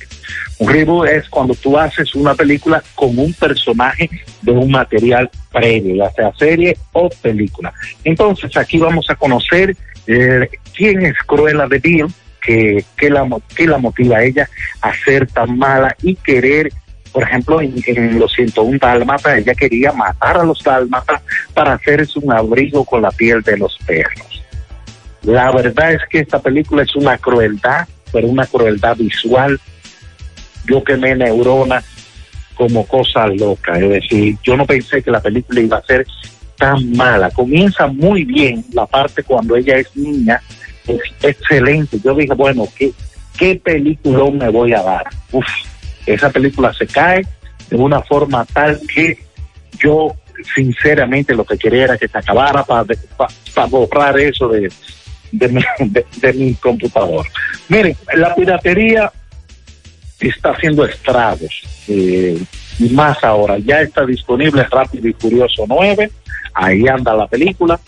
un reboot es cuando tú haces una película con un personaje de un material previo, ya sea serie o película. Entonces aquí vamos a conocer eh, quién es Cruella de Vil, que, que, la, que la motiva a ella a ser tan mala y querer, por ejemplo, en, en los 101 dálmatas, ella quería matar a los dálmatas para hacerse un abrigo con la piel de los perros. La verdad es que esta película es una crueldad, pero una crueldad visual. Yo quemé neuronas como cosa loca. Es decir, yo no pensé que la película iba a ser tan mala. Comienza muy bien la parte cuando ella es niña, es excelente. Yo dije, bueno, ¿qué, qué película me voy a dar? Uf, esa película se cae de una forma tal que yo sinceramente lo que quería era que se acabara para borrar eso de, de, mi, de- de mi computador. Miren, la piratería está haciendo estragos. eh, y más ahora, ya está disponible Rápido y Furioso 9, ahí anda la película,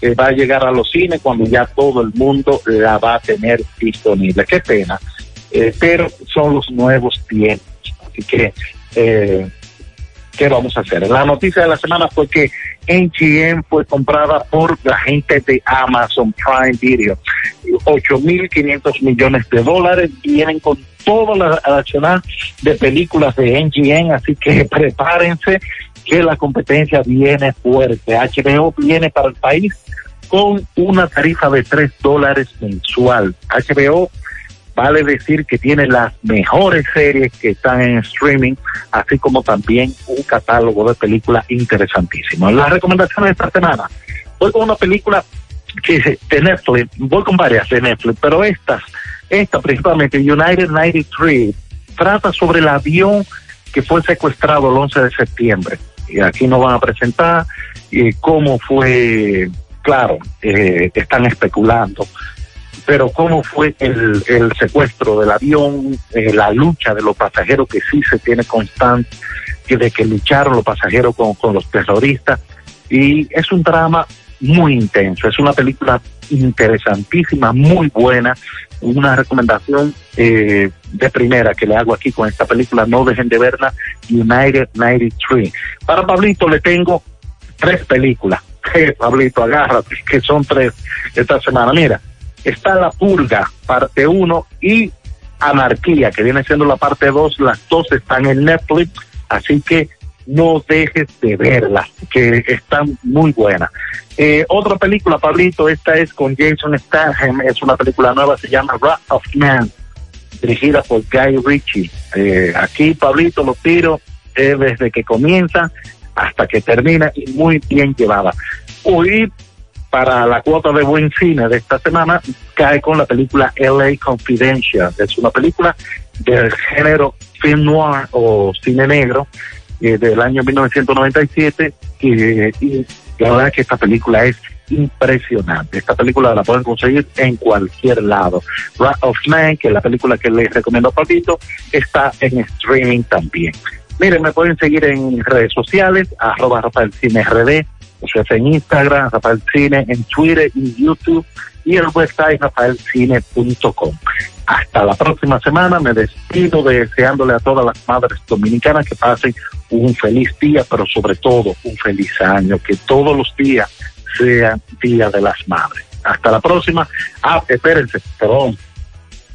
eh, va a llegar a los cines cuando ya todo el mundo la va a tener disponible. Qué pena, eh, pero son los nuevos tiempos. Así que, eh, ¿qué vamos a hacer? La noticia de la semana fue que NGM fue comprada por la gente de Amazon Prime Video. 8.500 millones de dólares vienen con toda la nacional de películas de NGM, así que prepárense que la competencia viene fuerte. HBO viene para el país con una tarifa de 3 dólares mensual. HBO vale decir que tiene las mejores series que están en streaming, así como también un catálogo de películas interesantísimo. Las recomendaciones de esta semana. Voy con una película que de Netflix, voy con varias de Netflix, pero estas, esta principalmente, United 93, trata sobre el avión que fue secuestrado el 11 de septiembre. Y aquí nos van a presentar eh, cómo fue, claro, eh, están especulando, pero cómo fue el, secuestro del avión, eh, la lucha de los pasajeros que sí se tiene constante, que de que lucharon los pasajeros con, con los terroristas. Y es un drama muy intenso, es una película interesantísima, muy buena, una recomendación eh, de primera que le hago aquí con esta película, no dejen de verla, United 93. Para Pablito le tengo tres películas, Pablito, agárrate, que son tres esta semana. Mira, está La Purga, parte 1, y Anarquía, que viene siendo la parte 2, las dos están en Netflix, así que no dejes de verlas, que están muy buenas. Eh, otra película, Pablito, esta es con Jason Statham, es una película nueva, se llama Wrath of Man, dirigida por Guy Ritchie. Eh, aquí, Pablito, lo tiro eh, desde que comienza hasta que termina y muy bien llevada. Hoy, para la cuota de buen cine de esta semana, cae con la película LA Confidential. Es una película del género film noir o cine negro eh, del año 1997 que, y la verdad es que esta película es impresionante. Esta película la pueden conseguir en cualquier lado. Wrath of Man, que es la película que les recomiendo a Papito, está en streaming también. Miren, me pueden seguir en redes sociales, arroba Rafael Cine RD, eso es en Instagram, Rafael Cine, en Twitter y YouTube, y el website rafaelcine.com. Hasta la próxima semana, me despido deseándole a todas las madres dominicanas que pasen un feliz día, pero sobre todo un feliz año, que todos los días sean Día de las Madres. Hasta la próxima. Ah, espérense, perdón.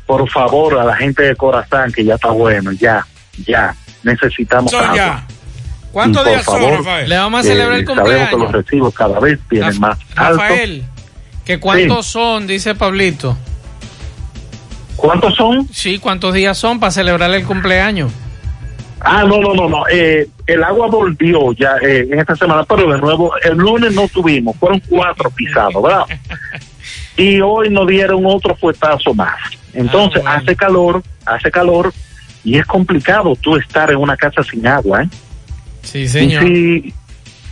Por favor, a la gente de Corazán, que ya está bueno, ya, ya, necesitamos Son agua. ya. ¿Cuántos días son, Rafael? Le vamos a celebrar el Eh, Sabemos que los cumpleaños. recibos cada vez vienen más altos. Rafael, ¿que ¿cuántos son? Dice Pablito. ¿Cuántos son? Sí, ¿cuántos días son para celebrar el cumpleaños? Ah, no, no, no, no. Eh, el agua volvió ya eh, en esta semana, pero de nuevo, el lunes no tuvimos, fueron cuatro pisados, ¿verdad? Y hoy nos dieron otro fuetazo más. Entonces, hace calor, hace calor, y es complicado tú estar en una casa sin agua, ¿eh? Sí, señor. Y sí,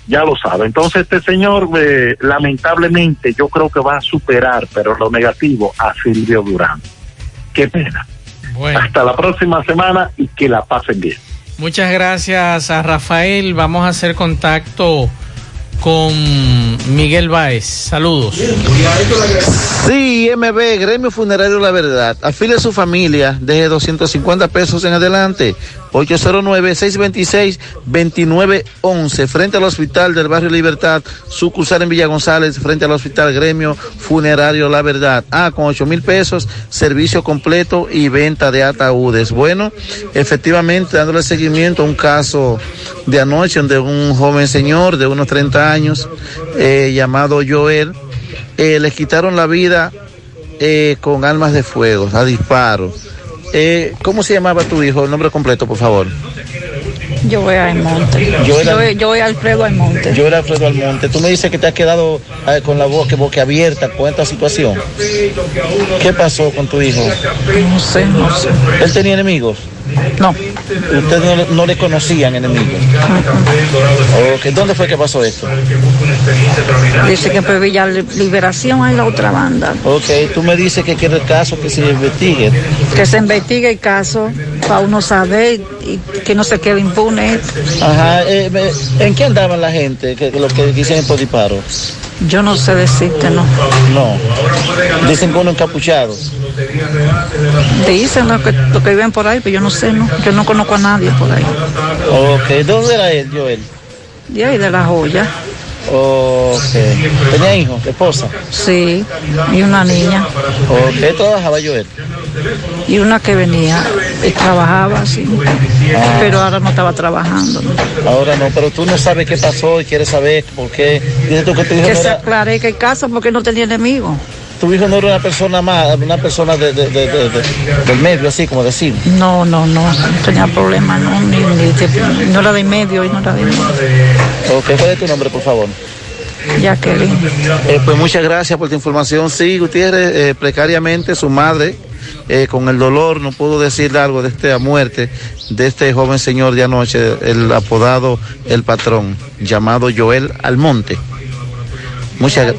ya lo sabe. Entonces, este señor, eh, lamentablemente, yo creo que va a superar, pero lo negativo, a Silvio Durán. Qué pena. Bueno. Hasta la próxima semana y que la pasen bien. Muchas gracias a Rafael. Vamos a hacer contacto con Miguel Báez. Saludos. Sí, MB, Gremio Funerario La Verdad. Afile a su familia, deje 250 pesos en adelante. 809-626-2911, frente al Hospital del Barrio Libertad, sucursal en Villa González, frente al Hospital Gremio Funerario La Verdad. Ah, con 8 mil pesos, servicio completo y venta de ataúdes. Bueno, efectivamente, dándole seguimiento a un caso de anoche de un joven señor de unos 30 años, eh, llamado Joel, eh, les quitaron la vida eh, con armas de fuego, a disparos. Eh, ¿Cómo se llamaba tu hijo? El nombre completo, por favor. Yo voy a Almonte. Yo Yo, era- voy- yo voy a Alfredo Almonte. Yo era Alfredo Almonte. Tú me dices que te has quedado eh, con la boca, boca abierta con esta situación. ¿Qué pasó con tu hijo? No sé, no sé. ¿Él tenía enemigos? No. Ustedes no, le- no le conocían enemigos. Ok, ¿Dónde fue que pasó esto? Dice que en Villa Liberación hay la otra banda. Ok, tú me dices que quiere el caso que se investigue. Que se investigue el caso para uno saber y que no se quede impune. Ajá, eh, ¿en qué andaban la gente que, que los que hicieron por disparo? Yo no sé decirte, no. No. Dicen que uno encapuchado. Dicen lo que, lo que viven por ahí, pero yo no sé, no. Yo no conozco a nadie por ahí. Ok, ¿dónde era él, Joel? De ahí de la joya. Ok. ¿Tenía hijos, esposa? Sí, y una niña. Ok, trabajaba Joel. Y una que venía y trabajaba, sí. Pero ahora no estaba trabajando. Ahora no, pero tú no sabes qué pasó y quieres saber por qué. Dices tú que hijo Que se era, aclare que el caso porque no tenía enemigo. Tu hijo no era una persona más, una persona de, de- de- de- de- del medio, así como decir. No, no, no, no tenía problema, no, ni, ni de- no era de medio y no era de medio. Ok, ¿cuál es tu nombre, por favor? Jacqueline. Eh, pues muchas gracias por tu información. Sí, Gutiérrez, eh, precariamente su madre, eh, con el dolor, no pudo decirle algo de esta muerte de este joven señor de anoche, el apodado El Patrón, llamado Joel Almonte. Muchas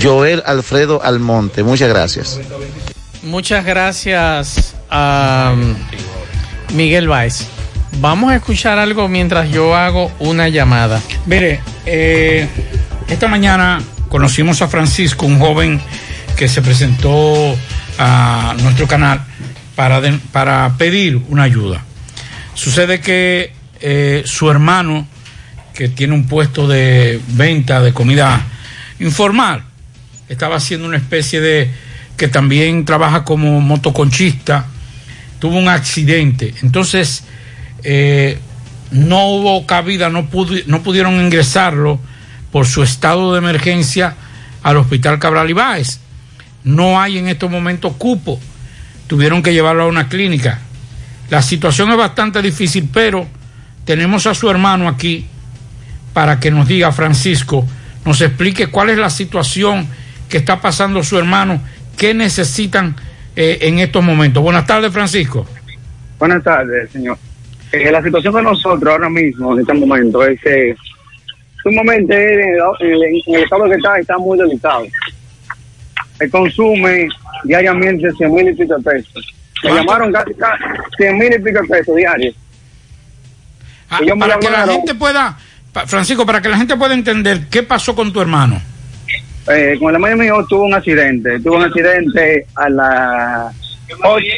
Joel Alfredo Almonte, muchas gracias. Muchas gracias a um, Miguel Báez. Vamos a escuchar algo mientras yo hago una llamada. Mire, eh, esta mañana conocimos a Francisco, un joven que se presentó a nuestro canal para, de- para pedir una ayuda. Sucede que eh, su hermano, que tiene un puesto de venta de comida informal, estaba haciendo una especie de que también trabaja como motoconchista, tuvo un accidente. Entonces, eh, no hubo cabida, no, no pudieron ingresarlo por su estado de emergencia al hospital Cabral Ibáez. No hay en estos momentos cupo. Tuvieron que llevarlo a una clínica. La situación es bastante difícil, pero tenemos a su hermano aquí para que nos diga, Francisco, nos explique cuál es la situación que está pasando su hermano, qué necesitan eh, en estos momentos. Buenas tardes, Francisco. Buenas tardes, señor. Eh, la situación de nosotros ahora mismo, en este momento, es que sumamente en el, en el- estado que está, está muy delicado. Él consume diariamente 100 mil y pico de pesos. Me llamaron casi, casi 100 mil y pico de pesos diarios. Ah, para que la gente pueda, Francisco, para que la gente pueda entender qué pasó con tu hermano. Eh, con el hermano mío tuvo un accidente. Tuvo un accidente a las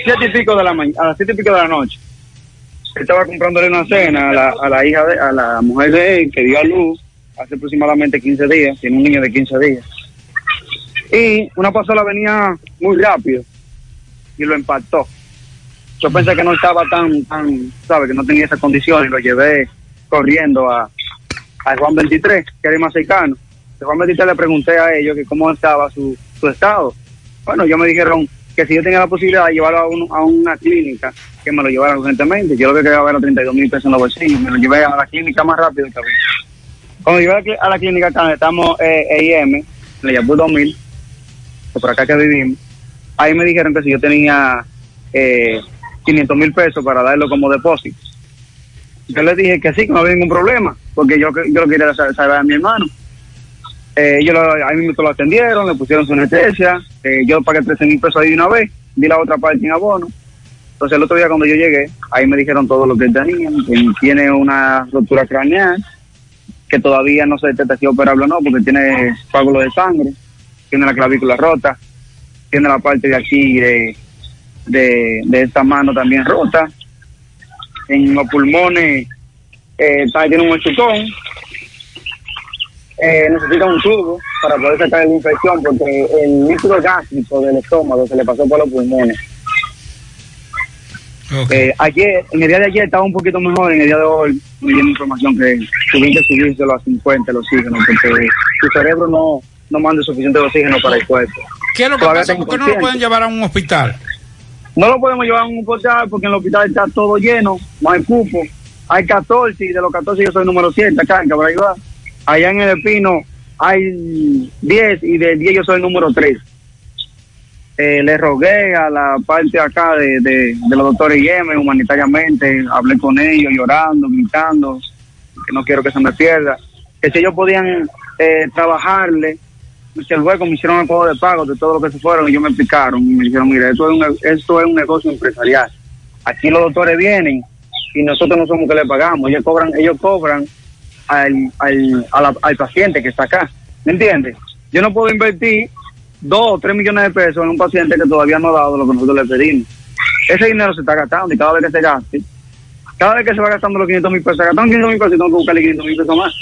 siete y pico de la mañana, a las siete y pico de la noche. Estaba comprándole una cena a la, a la hija de, a la mujer de él que dio a luz hace aproximadamente 15 días, tiene un niño de 15 días. Y una pasola venía muy rápido y lo impactó. Yo pensé que no estaba tan, tan, sabe, que no tenía esa condición y lo llevé corriendo a, a Juan 23, que era más cercano. Juan 23 le pregunté a ellos que cómo estaba su, su estado. Bueno, yo me dijeron que si yo tenía la posibilidad de llevarlo a, un- a una clínica, que me lo llevaran urgentemente. Yo lo que quería era 32 mil pesos en los bolsillos. Me lo llevé a la clínica más rápido que había. Cuando llegué a la la clínica acá, estamos eh, EIM, le llamó 2000, que por acá que vivimos. Ahí me dijeron que si yo tenía eh, 500 mil pesos para darlo como depósito. Yo le dije que sí, que no había ningún problema, porque yo, yo lo quería sa- saber a mi hermano. Eh, ellos lo, ahí mismo lo atendieron, le pusieron su anestesia, eh, yo pagué 13 mil pesos ahí una vez, di la otra parte en abono. Entonces el otro día cuando yo llegué, ahí me dijeron todo lo que tenía, que tiene una ruptura craneal, que todavía no se detecta si operable o no, porque tiene coágulo de sangre, tiene la clavícula rota, tiene la parte de aquí de, de, de esta mano también rota, en los pulmones eh, tiene un machucón, eh, necesita un tubo para poder sacar la infección porque el líquido gástrico del estómago se le pasó por los pulmones. Eh, ayer, en el día de ayer estaba un poquito mejor, en el día de hoy me dieron información que tuvieron que subírselo a 50 el oxígeno porque su cerebro no, no manda suficiente oxígeno para el cuerpo. ¿Qué es lo que Todavía pasa? ¿Por qué no lo pueden llevar a un hospital? No lo podemos llevar a un hospital porque en el hospital está todo lleno, no hay cupo. Hay 14 y de los 14 yo soy número 7 acá en Ibá. Allá en el Espino hay 10 y de 10 yo soy el número 3. eh, le rogué a la parte acá de, de, los doctores IEM humanitariamente, hablé con ellos llorando, gritando, que no quiero que se me pierda, que si ellos podían eh, trabajarle, si luego me hicieron el pago de pago de todo lo que se fueron y ellos me explicaron y me dijeron, mira, esto es un, esto es un negocio empresarial. Aquí los doctores vienen y nosotros no somos que le pagamos, ellos cobran, ellos cobran al, al, a al paciente que está acá, ¿me entiendes? Yo no puedo invertir dos o tres millones de pesos en un paciente que todavía no ha dado lo que nosotros le pedimos. Ese dinero se está gastando y cada vez que se gaste, cada vez que se va gastando los 500 mil pesos, se gastan 500 mil pesos y tengo que buscarle 500 mil pesos más.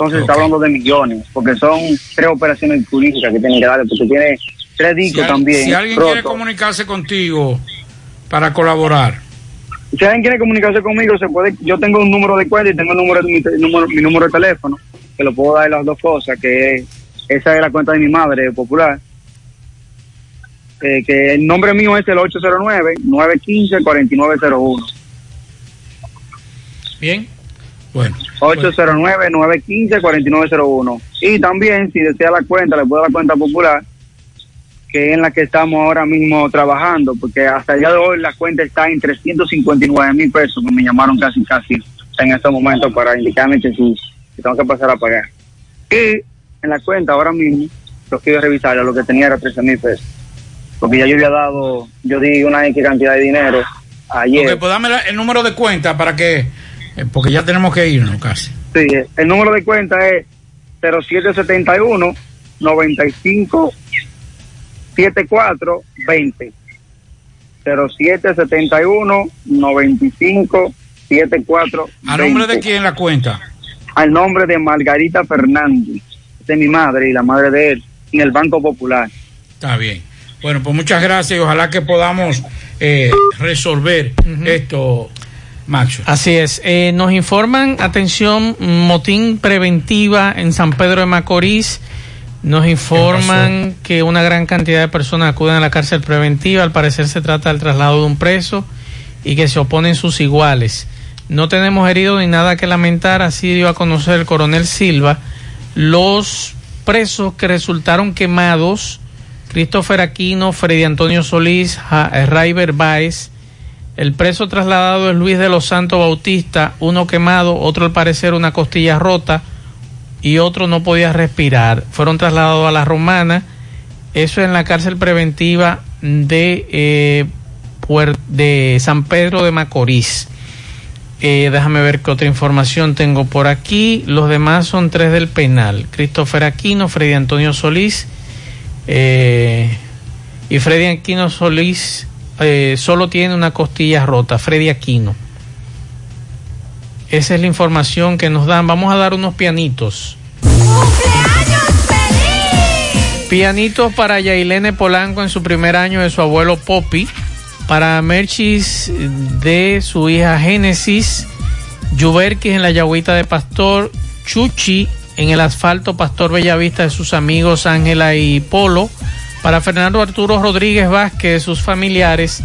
Entonces se está hablando de millones, porque son tres operaciones quirúrgicas que tienen que darle, porque tiene tres discos también. si alguien quiere comunicarse contigo para colaborar, Si alguien quiere comunicarse conmigo, se puede. Yo tengo un número de cuenta y tengo el número de mi, número, mi número de teléfono, que lo puedo dar las dos cosas, que es- esa es la cuenta de mi madre, popular. Eh, que el nombre mío es el 809-915-4901. bien. Bueno. 809-915-4901. Y también, si desea la cuenta, le puedo dar la cuenta popular, que es en la que estamos ahora mismo trabajando, porque hasta el día de hoy la cuenta está en 359 mil pesos, que me llamaron casi, casi en estos momentos para indicarme que sí, que tengo que pasar a pagar. Y en la cuenta ahora mismo, lo que iba a revisar, lo que tenía era 13 mil pesos. Porque ya yo había dado, yo di una X cantidad de dinero ayer. Ok, pues dame el número de cuenta para que, porque ya tenemos que irnos casi. Sí, el número de cuenta es 0771 95 74 20. 0771 95 74 ¿A nombre de quién la cuenta? Al nombre de Margarita Fernández, de mi madre y la madre de él, en el Banco Popular. Está bien. Bueno, pues muchas gracias y ojalá que podamos eh, resolver esto, Macho. Así es. Eh, nos informan, atención, motín preventiva en San Pedro de Macorís. Nos informan que una gran cantidad de personas acuden a la cárcel preventiva. Al parecer se trata del traslado de un preso y que se oponen sus iguales. No tenemos heridos ni nada que lamentar, así dio a conocer el coronel Silva. Los presos que resultaron quemados, Christopher Aquino, Freddy Antonio Solís, Raiber Báez, el preso trasladado es Luis de los Santos Bautista, uno quemado, otro al parecer una costilla rota y otro no podía respirar. Fueron trasladados a la Romana, eso en la cárcel preventiva de, eh, de San Pedro de Macorís. Eh, déjame ver qué otra información tengo por aquí. Los demás son tres del penal. Christopher Aquino, Freddy Antonio Solís eh, y Freddy Aquino Solís eh, solo tiene una costilla rota. Freddy Aquino. Esa es la información que nos dan. Vamos a dar unos pianitos. Pianitos para Yailene Polanco en su primer año de su abuelo Poppy. Para Merchis de su hija Génesis. Yuberquis en la Yagüita de Pastor. Chuchi en el asfalto Pastor Bellavista de sus amigos Ángela y Polo. Para Fernando Arturo Rodríguez Vázquez sus familiares.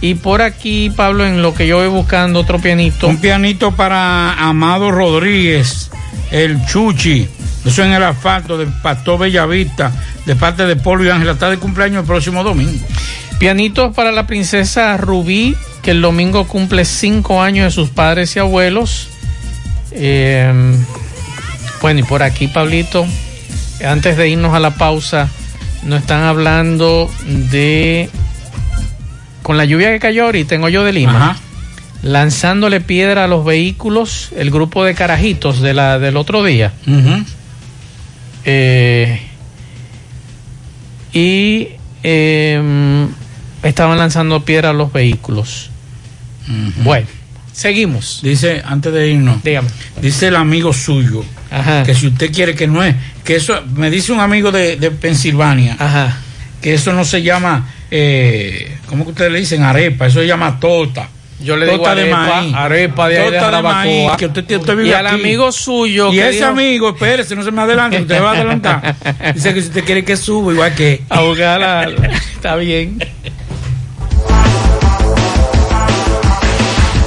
Y por aquí, Pablo, en lo que yo voy buscando otro pianito. Un pianito para Amado Rodríguez, el Chuchi. Eso en el asfalto de Pastor Bellavista, de parte de Polo y Ángela. Está de cumpleaños el próximo domingo. Pianitos para la princesa Rubí, que el domingo cumple cinco años de sus padres y abuelos. Eh, bueno, y por aquí, Pablito, antes de irnos a la pausa, nos están hablando de. Con la lluvia que cayó ahorita en Hoyo de Lima, lanzándole piedra a los vehículos, el grupo de carajitos de la, del otro día. Eh, y eh, estaban lanzando piedra a los vehículos. Bueno, seguimos. Dice, antes de irnos, dice el amigo suyo que si usted quiere que no es, que eso, me dice un amigo de, de Pensilvania, que eso no se llama, eh, ¿cómo que ustedes le dicen? Arepa, eso se llama tota. Yo le Tota digo arepa, arepa de ahí de Tota maíz, que usted, usted vive Y al aquí. amigo suyo Y que ese dijo- amigo, espérese, no se me adelante, usted va a adelantar. Dice que si usted quiere que suba, igual que. A jugar a- Está bien.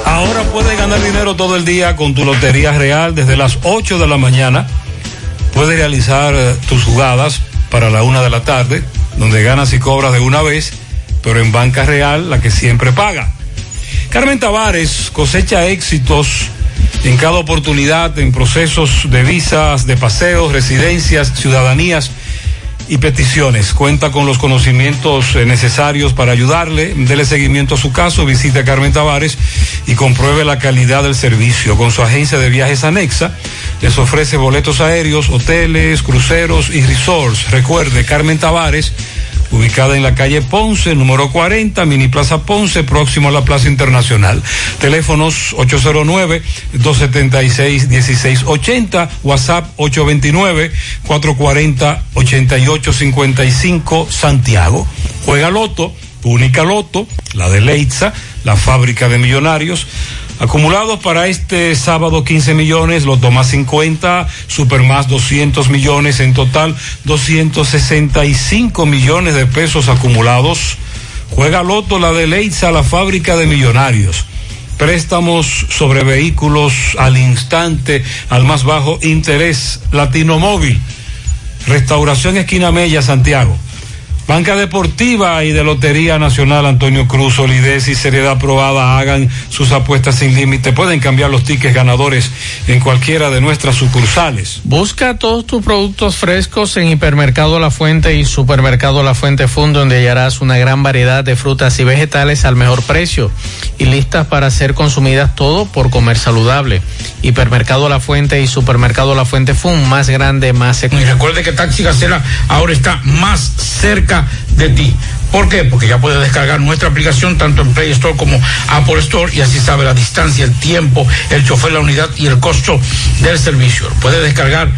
Ahora puedes ganar dinero todo el día con tu Lotería Real desde las 8 de la mañana. Puedes realizar eh, tus jugadas para la una de la tarde donde ganas y cobras de una vez, pero en banca real la que siempre paga. Carmen Tavares cosecha éxitos en cada oportunidad en procesos de visas, de paseos, residencias, ciudadanías y peticiones. Cuenta con los conocimientos eh, necesarios para ayudarle. Dele seguimiento a su caso, visite a Carmen Tavares y compruebe la calidad del servicio. Con su agencia de viajes anexa, les ofrece boletos aéreos, hoteles, cruceros y resorts. Recuerde, Carmen Tavares ubicada en la calle Ponce, número 40, Mini Plaza Ponce, próximo a la Plaza Internacional. Teléfonos 809-276-1680, WhatsApp 829-440-8855, Santiago. Juega Loto, única Loto, la de Leitza, la fábrica de millonarios. Acumulados para este sábado 15 millones, Loto más 50, Super más 200 millones, en total 265 millones de pesos acumulados. Juega Loto la de Leitza, la fábrica de millonarios. Préstamos sobre vehículos al instante, al más bajo interés. Latino Móvil. Restauración Esquina Mella, Santiago. Banca Deportiva y de Lotería Nacional Antonio Cruz, solidez y seriedad probada. Hagan sus apuestas sin límite. Pueden cambiar los tickets ganadores en cualquiera de nuestras sucursales. Busca todos tus productos frescos en Hipermercado La Fuente y Supermercado La Fuente Fund, donde hallarás una gran variedad de frutas y vegetales al mejor precio y listas para ser consumidas todo por comer saludable. Hipermercado La Fuente y Supermercado La Fuente Fund, más grande, más Y recuerde que Taxi Gacela ahora está más cerca de ti. ¿Por qué? Porque ya puedes descargar nuestra aplicación tanto en Play Store como Apple Store y así sabe la distancia, el tiempo, el chofer, la unidad y el costo del servicio. Puedes descargar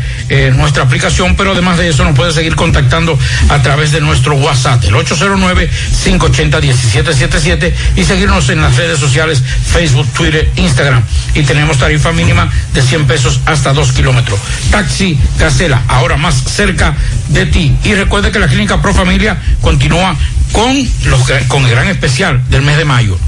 nuestra aplicación, pero además de eso nos puedes seguir contactando a través de nuestro WhatsApp, el 809-580-1777 y seguirnos en las redes sociales Facebook, Twitter, Instagram. Y tenemos tarifa mínima de 100 pesos hasta 2 kilómetros. Taxi Gacela, ahora más cerca de ti. Y recuerde que la Clínica Pro Familia continúa con, los, con el gran especial del mes de mayo.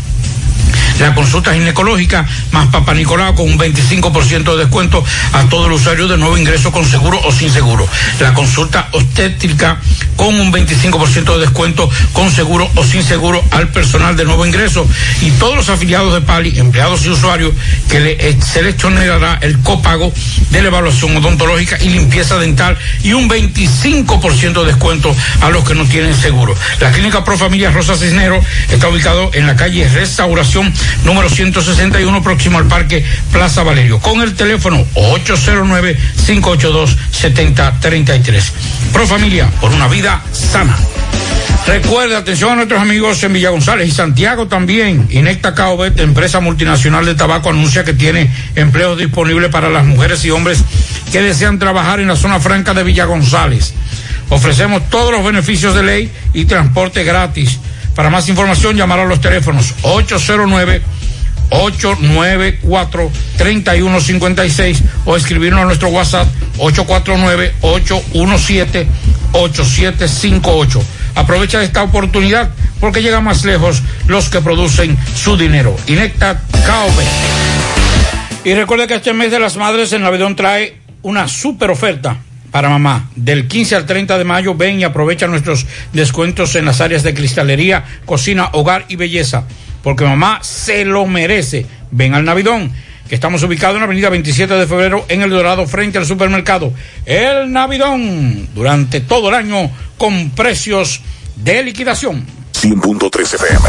La consulta ginecológica más Papá Nicolau con un 25% de descuento a todos los usuarios de nuevo ingreso con seguro o sin seguro. La consulta obstétrica con un 25% de descuento con seguro o sin seguro al personal de nuevo ingreso y todos los afiliados de Pali, empleados y usuarios que le eh, seleccionará el copago de la evaluación odontológica y limpieza dental y un 25% de descuento a los que no tienen seguro. La clínica Pro Familia Rosa Cisnero está ubicado en la calle Restauración número 161 próximo al Parque Plaza Valerio con el teléfono 809-582-7033. Pro Familia por una vida sana. Recuerda, atención a nuestros amigos en Villa González y Santiago también. Inecta Caobet, empresa multinacional de tabaco, anuncia que tiene empleos disponibles para las mujeres y hombres que desean trabajar en la zona franca de Villa González. Ofrecemos todos los beneficios de ley y transporte gratis. Para más información, llamar a los teléfonos 809 894-3156 o escribirnos a nuestro WhatsApp 849-817-8758. Aprovecha esta oportunidad porque llega más lejos los que producen su dinero. Inecta KOB. Y recuerde que este mes de las madres en Navidón trae una super oferta para mamá. Del 15 al 30 de mayo ven y aprovecha nuestros descuentos en las áreas de cristalería, cocina, hogar y belleza. Porque mamá se lo merece. Ven al Navidón, que estamos ubicados en la avenida 27 de febrero en El Dorado, frente al supermercado. El Navidón, durante todo el año, con precios de liquidación. 100.3 FM.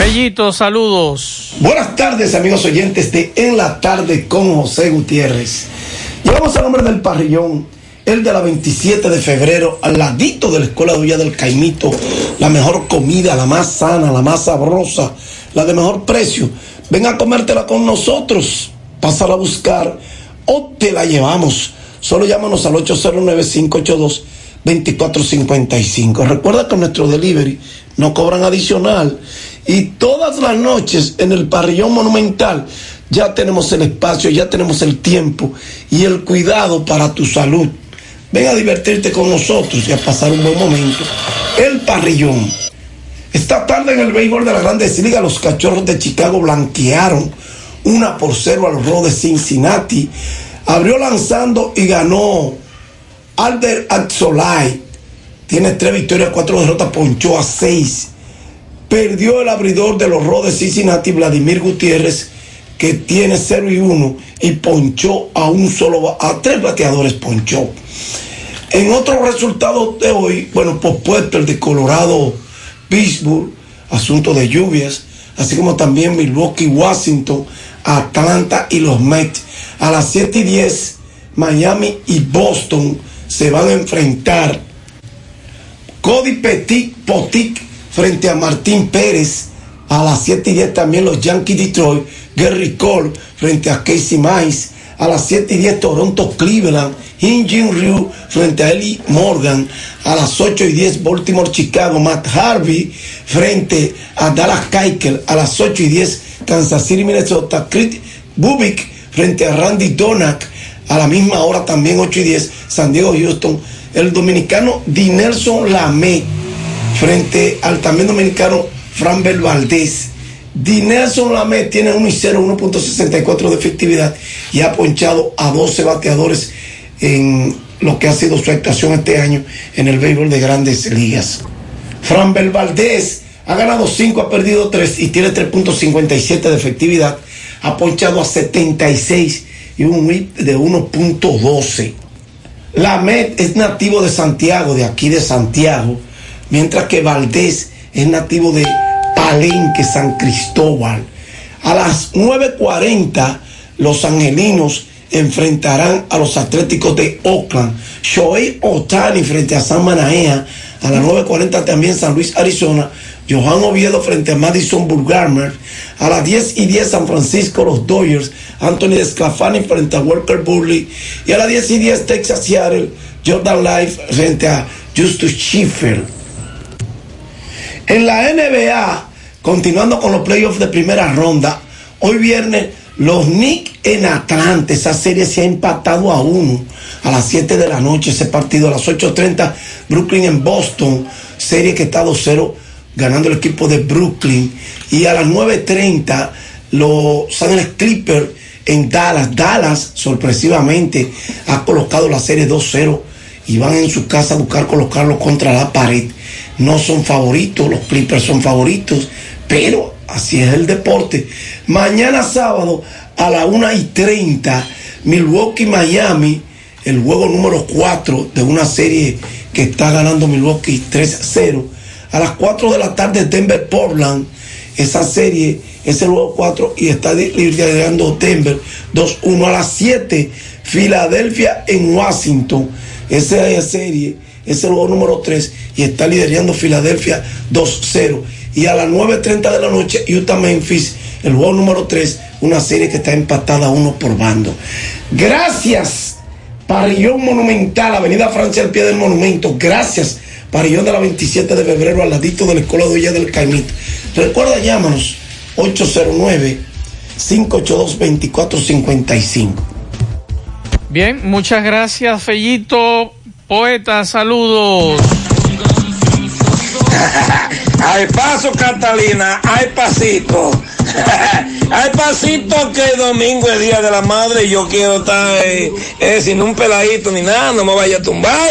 Bellito, saludos. Buenas tardes, amigos oyentes de En la Tarde con José Gutiérrez. Llevamos el nombre del parrillón, el de la 27 de febrero, al ladito de la Escuela de Villa del Caimito. La mejor comida, la más sana, la más sabrosa, la de mejor precio. Ven a comértela con nosotros. Pásala a buscar o te la llevamos. Solo llámanos al 809-582-2455. Recuerda que nuestro delivery no cobran adicional. Y todas las noches en el parrillón monumental ya tenemos el espacio, ya tenemos el tiempo y el cuidado para tu salud. Ven a divertirte con nosotros y a pasar un buen momento. El parrillón. Esta tarde en el béisbol de la Grandes Ligas, los cachorros de Chicago blanquearon una por cero a los de Cincinnati. Abrió lanzando y ganó Albert Axolay. Tiene tres victorias, cuatro derrotas, ponchó a seis perdió el abridor de los de Cincinnati, Vladimir Gutiérrez, que tiene 0 y 1 y ponchó a un solo, a tres bateadores ponchó. En otros resultados de hoy, bueno, pospuesto el de Colorado, Pittsburgh, asunto de lluvias, así como también Milwaukee, Washington, Atlanta y los Mets. A las 7 y 10, Miami y Boston se van a enfrentar. Cody Petit, Potic frente a Martín Pérez. A las 7 y 10 también los Yankees Detroit, Gary Cole frente a Casey Mice. A las 7 y 10 Toronto Cleveland, Jin Ryu frente a Eli Morgan. A las 8 y 10 Baltimore Chicago, Matt Harvey frente a Dallas Keuchel. A las 8 y 10 Kansas City Minnesota, Chris Bubik frente a Randy Donak. A la misma hora también 8 y 10 San Diego Houston. El dominicano Dinelson Lamé frente al también dominicano Franbel Valdés. Dinelson Lamé tiene 1 y 0, 1.64 de efectividad y ha ponchado a 12 bateadores en lo que ha sido su actuación este año en el béisbol de grandes ligas. Franbel Valdés ha ganado 5, ha perdido 3 y tiene 3.57 de efectividad. Ha ponchado a 76 y un whip de 1.12. Lamet es nativo de Santiago, de aquí de Santiago mientras que Valdés es nativo de Palenque, San Cristóbal. A las 9.40 los angelinos enfrentarán a los atléticos de Oakland. Shohei Otani frente a San Manaea. A las 9.40 también San Luis, Arizona. Johan Oviedo frente a Madison Burgarmer. A las 10 y 10 San Francisco, los Dodgers. Anthony Desclafani frente a Walker Burley. Y a las 10 y 10 Texas Seattle. Jordan Life frente a Justus Schiffer. En la NBA, continuando con los playoffs de primera ronda, hoy viernes los Knicks en Atlanta, esa serie se ha empatado a uno a las 7 de la noche, ese partido a las 8.30, Brooklyn en Boston, serie que está 2-0 ganando el equipo de Brooklyn, y a las 9.30 los Ángeles Clippers en Dallas, Dallas sorpresivamente ha colocado la serie 2-0 y van en su casa a buscar colocarlo contra la pared no son favoritos, los Clippers son favoritos, pero así es el deporte. Mañana sábado a la 1 y 30, Milwaukee Miami, el juego número 4 de una serie que está ganando Milwaukee 3-0. A las 4 de la tarde Denver Portland, esa serie es el juego 4 y está liderando Denver 2-1 a las 7. Filadelfia en Washington. Esa es serie, es el juego número 3 y está liderando Filadelfia 2-0. Y a las 9.30 de la noche, Utah Memphis, el juego número 3, una serie que está empatada uno por bando. Gracias, Parrillón Monumental, Avenida Francia al pie del monumento. Gracias, Parrillón de la 27 de febrero, al ladito de la Escuela de Villa del Caimito. Recuerda, llámanos 809-582-2455. Bien, muchas gracias, Fellito. Poeta, saludos. Hay paso, Catalina, hay pasito. hay pasito que domingo es día de la madre y yo quiero estar eh, eh, sin un peladito ni nada, no me vaya a tumbar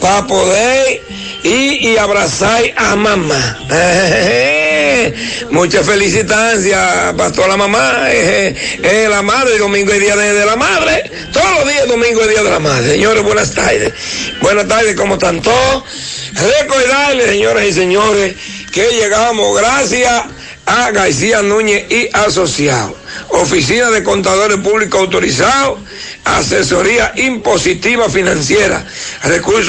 para poder ir y abrazar a mamá. Muchas felicitancias la mamá. Eh, eh, la madre, domingo es día de, de la madre. Todos los días domingo es día de la madre. Señores, buenas tardes. Buenas tardes, ¿cómo están todos? Recordarles, señoras y señores, que llegamos gracias a García Núñez y Asociados. Oficina de Contadores Públicos Autorizados, asesoría impositiva financiera, recursos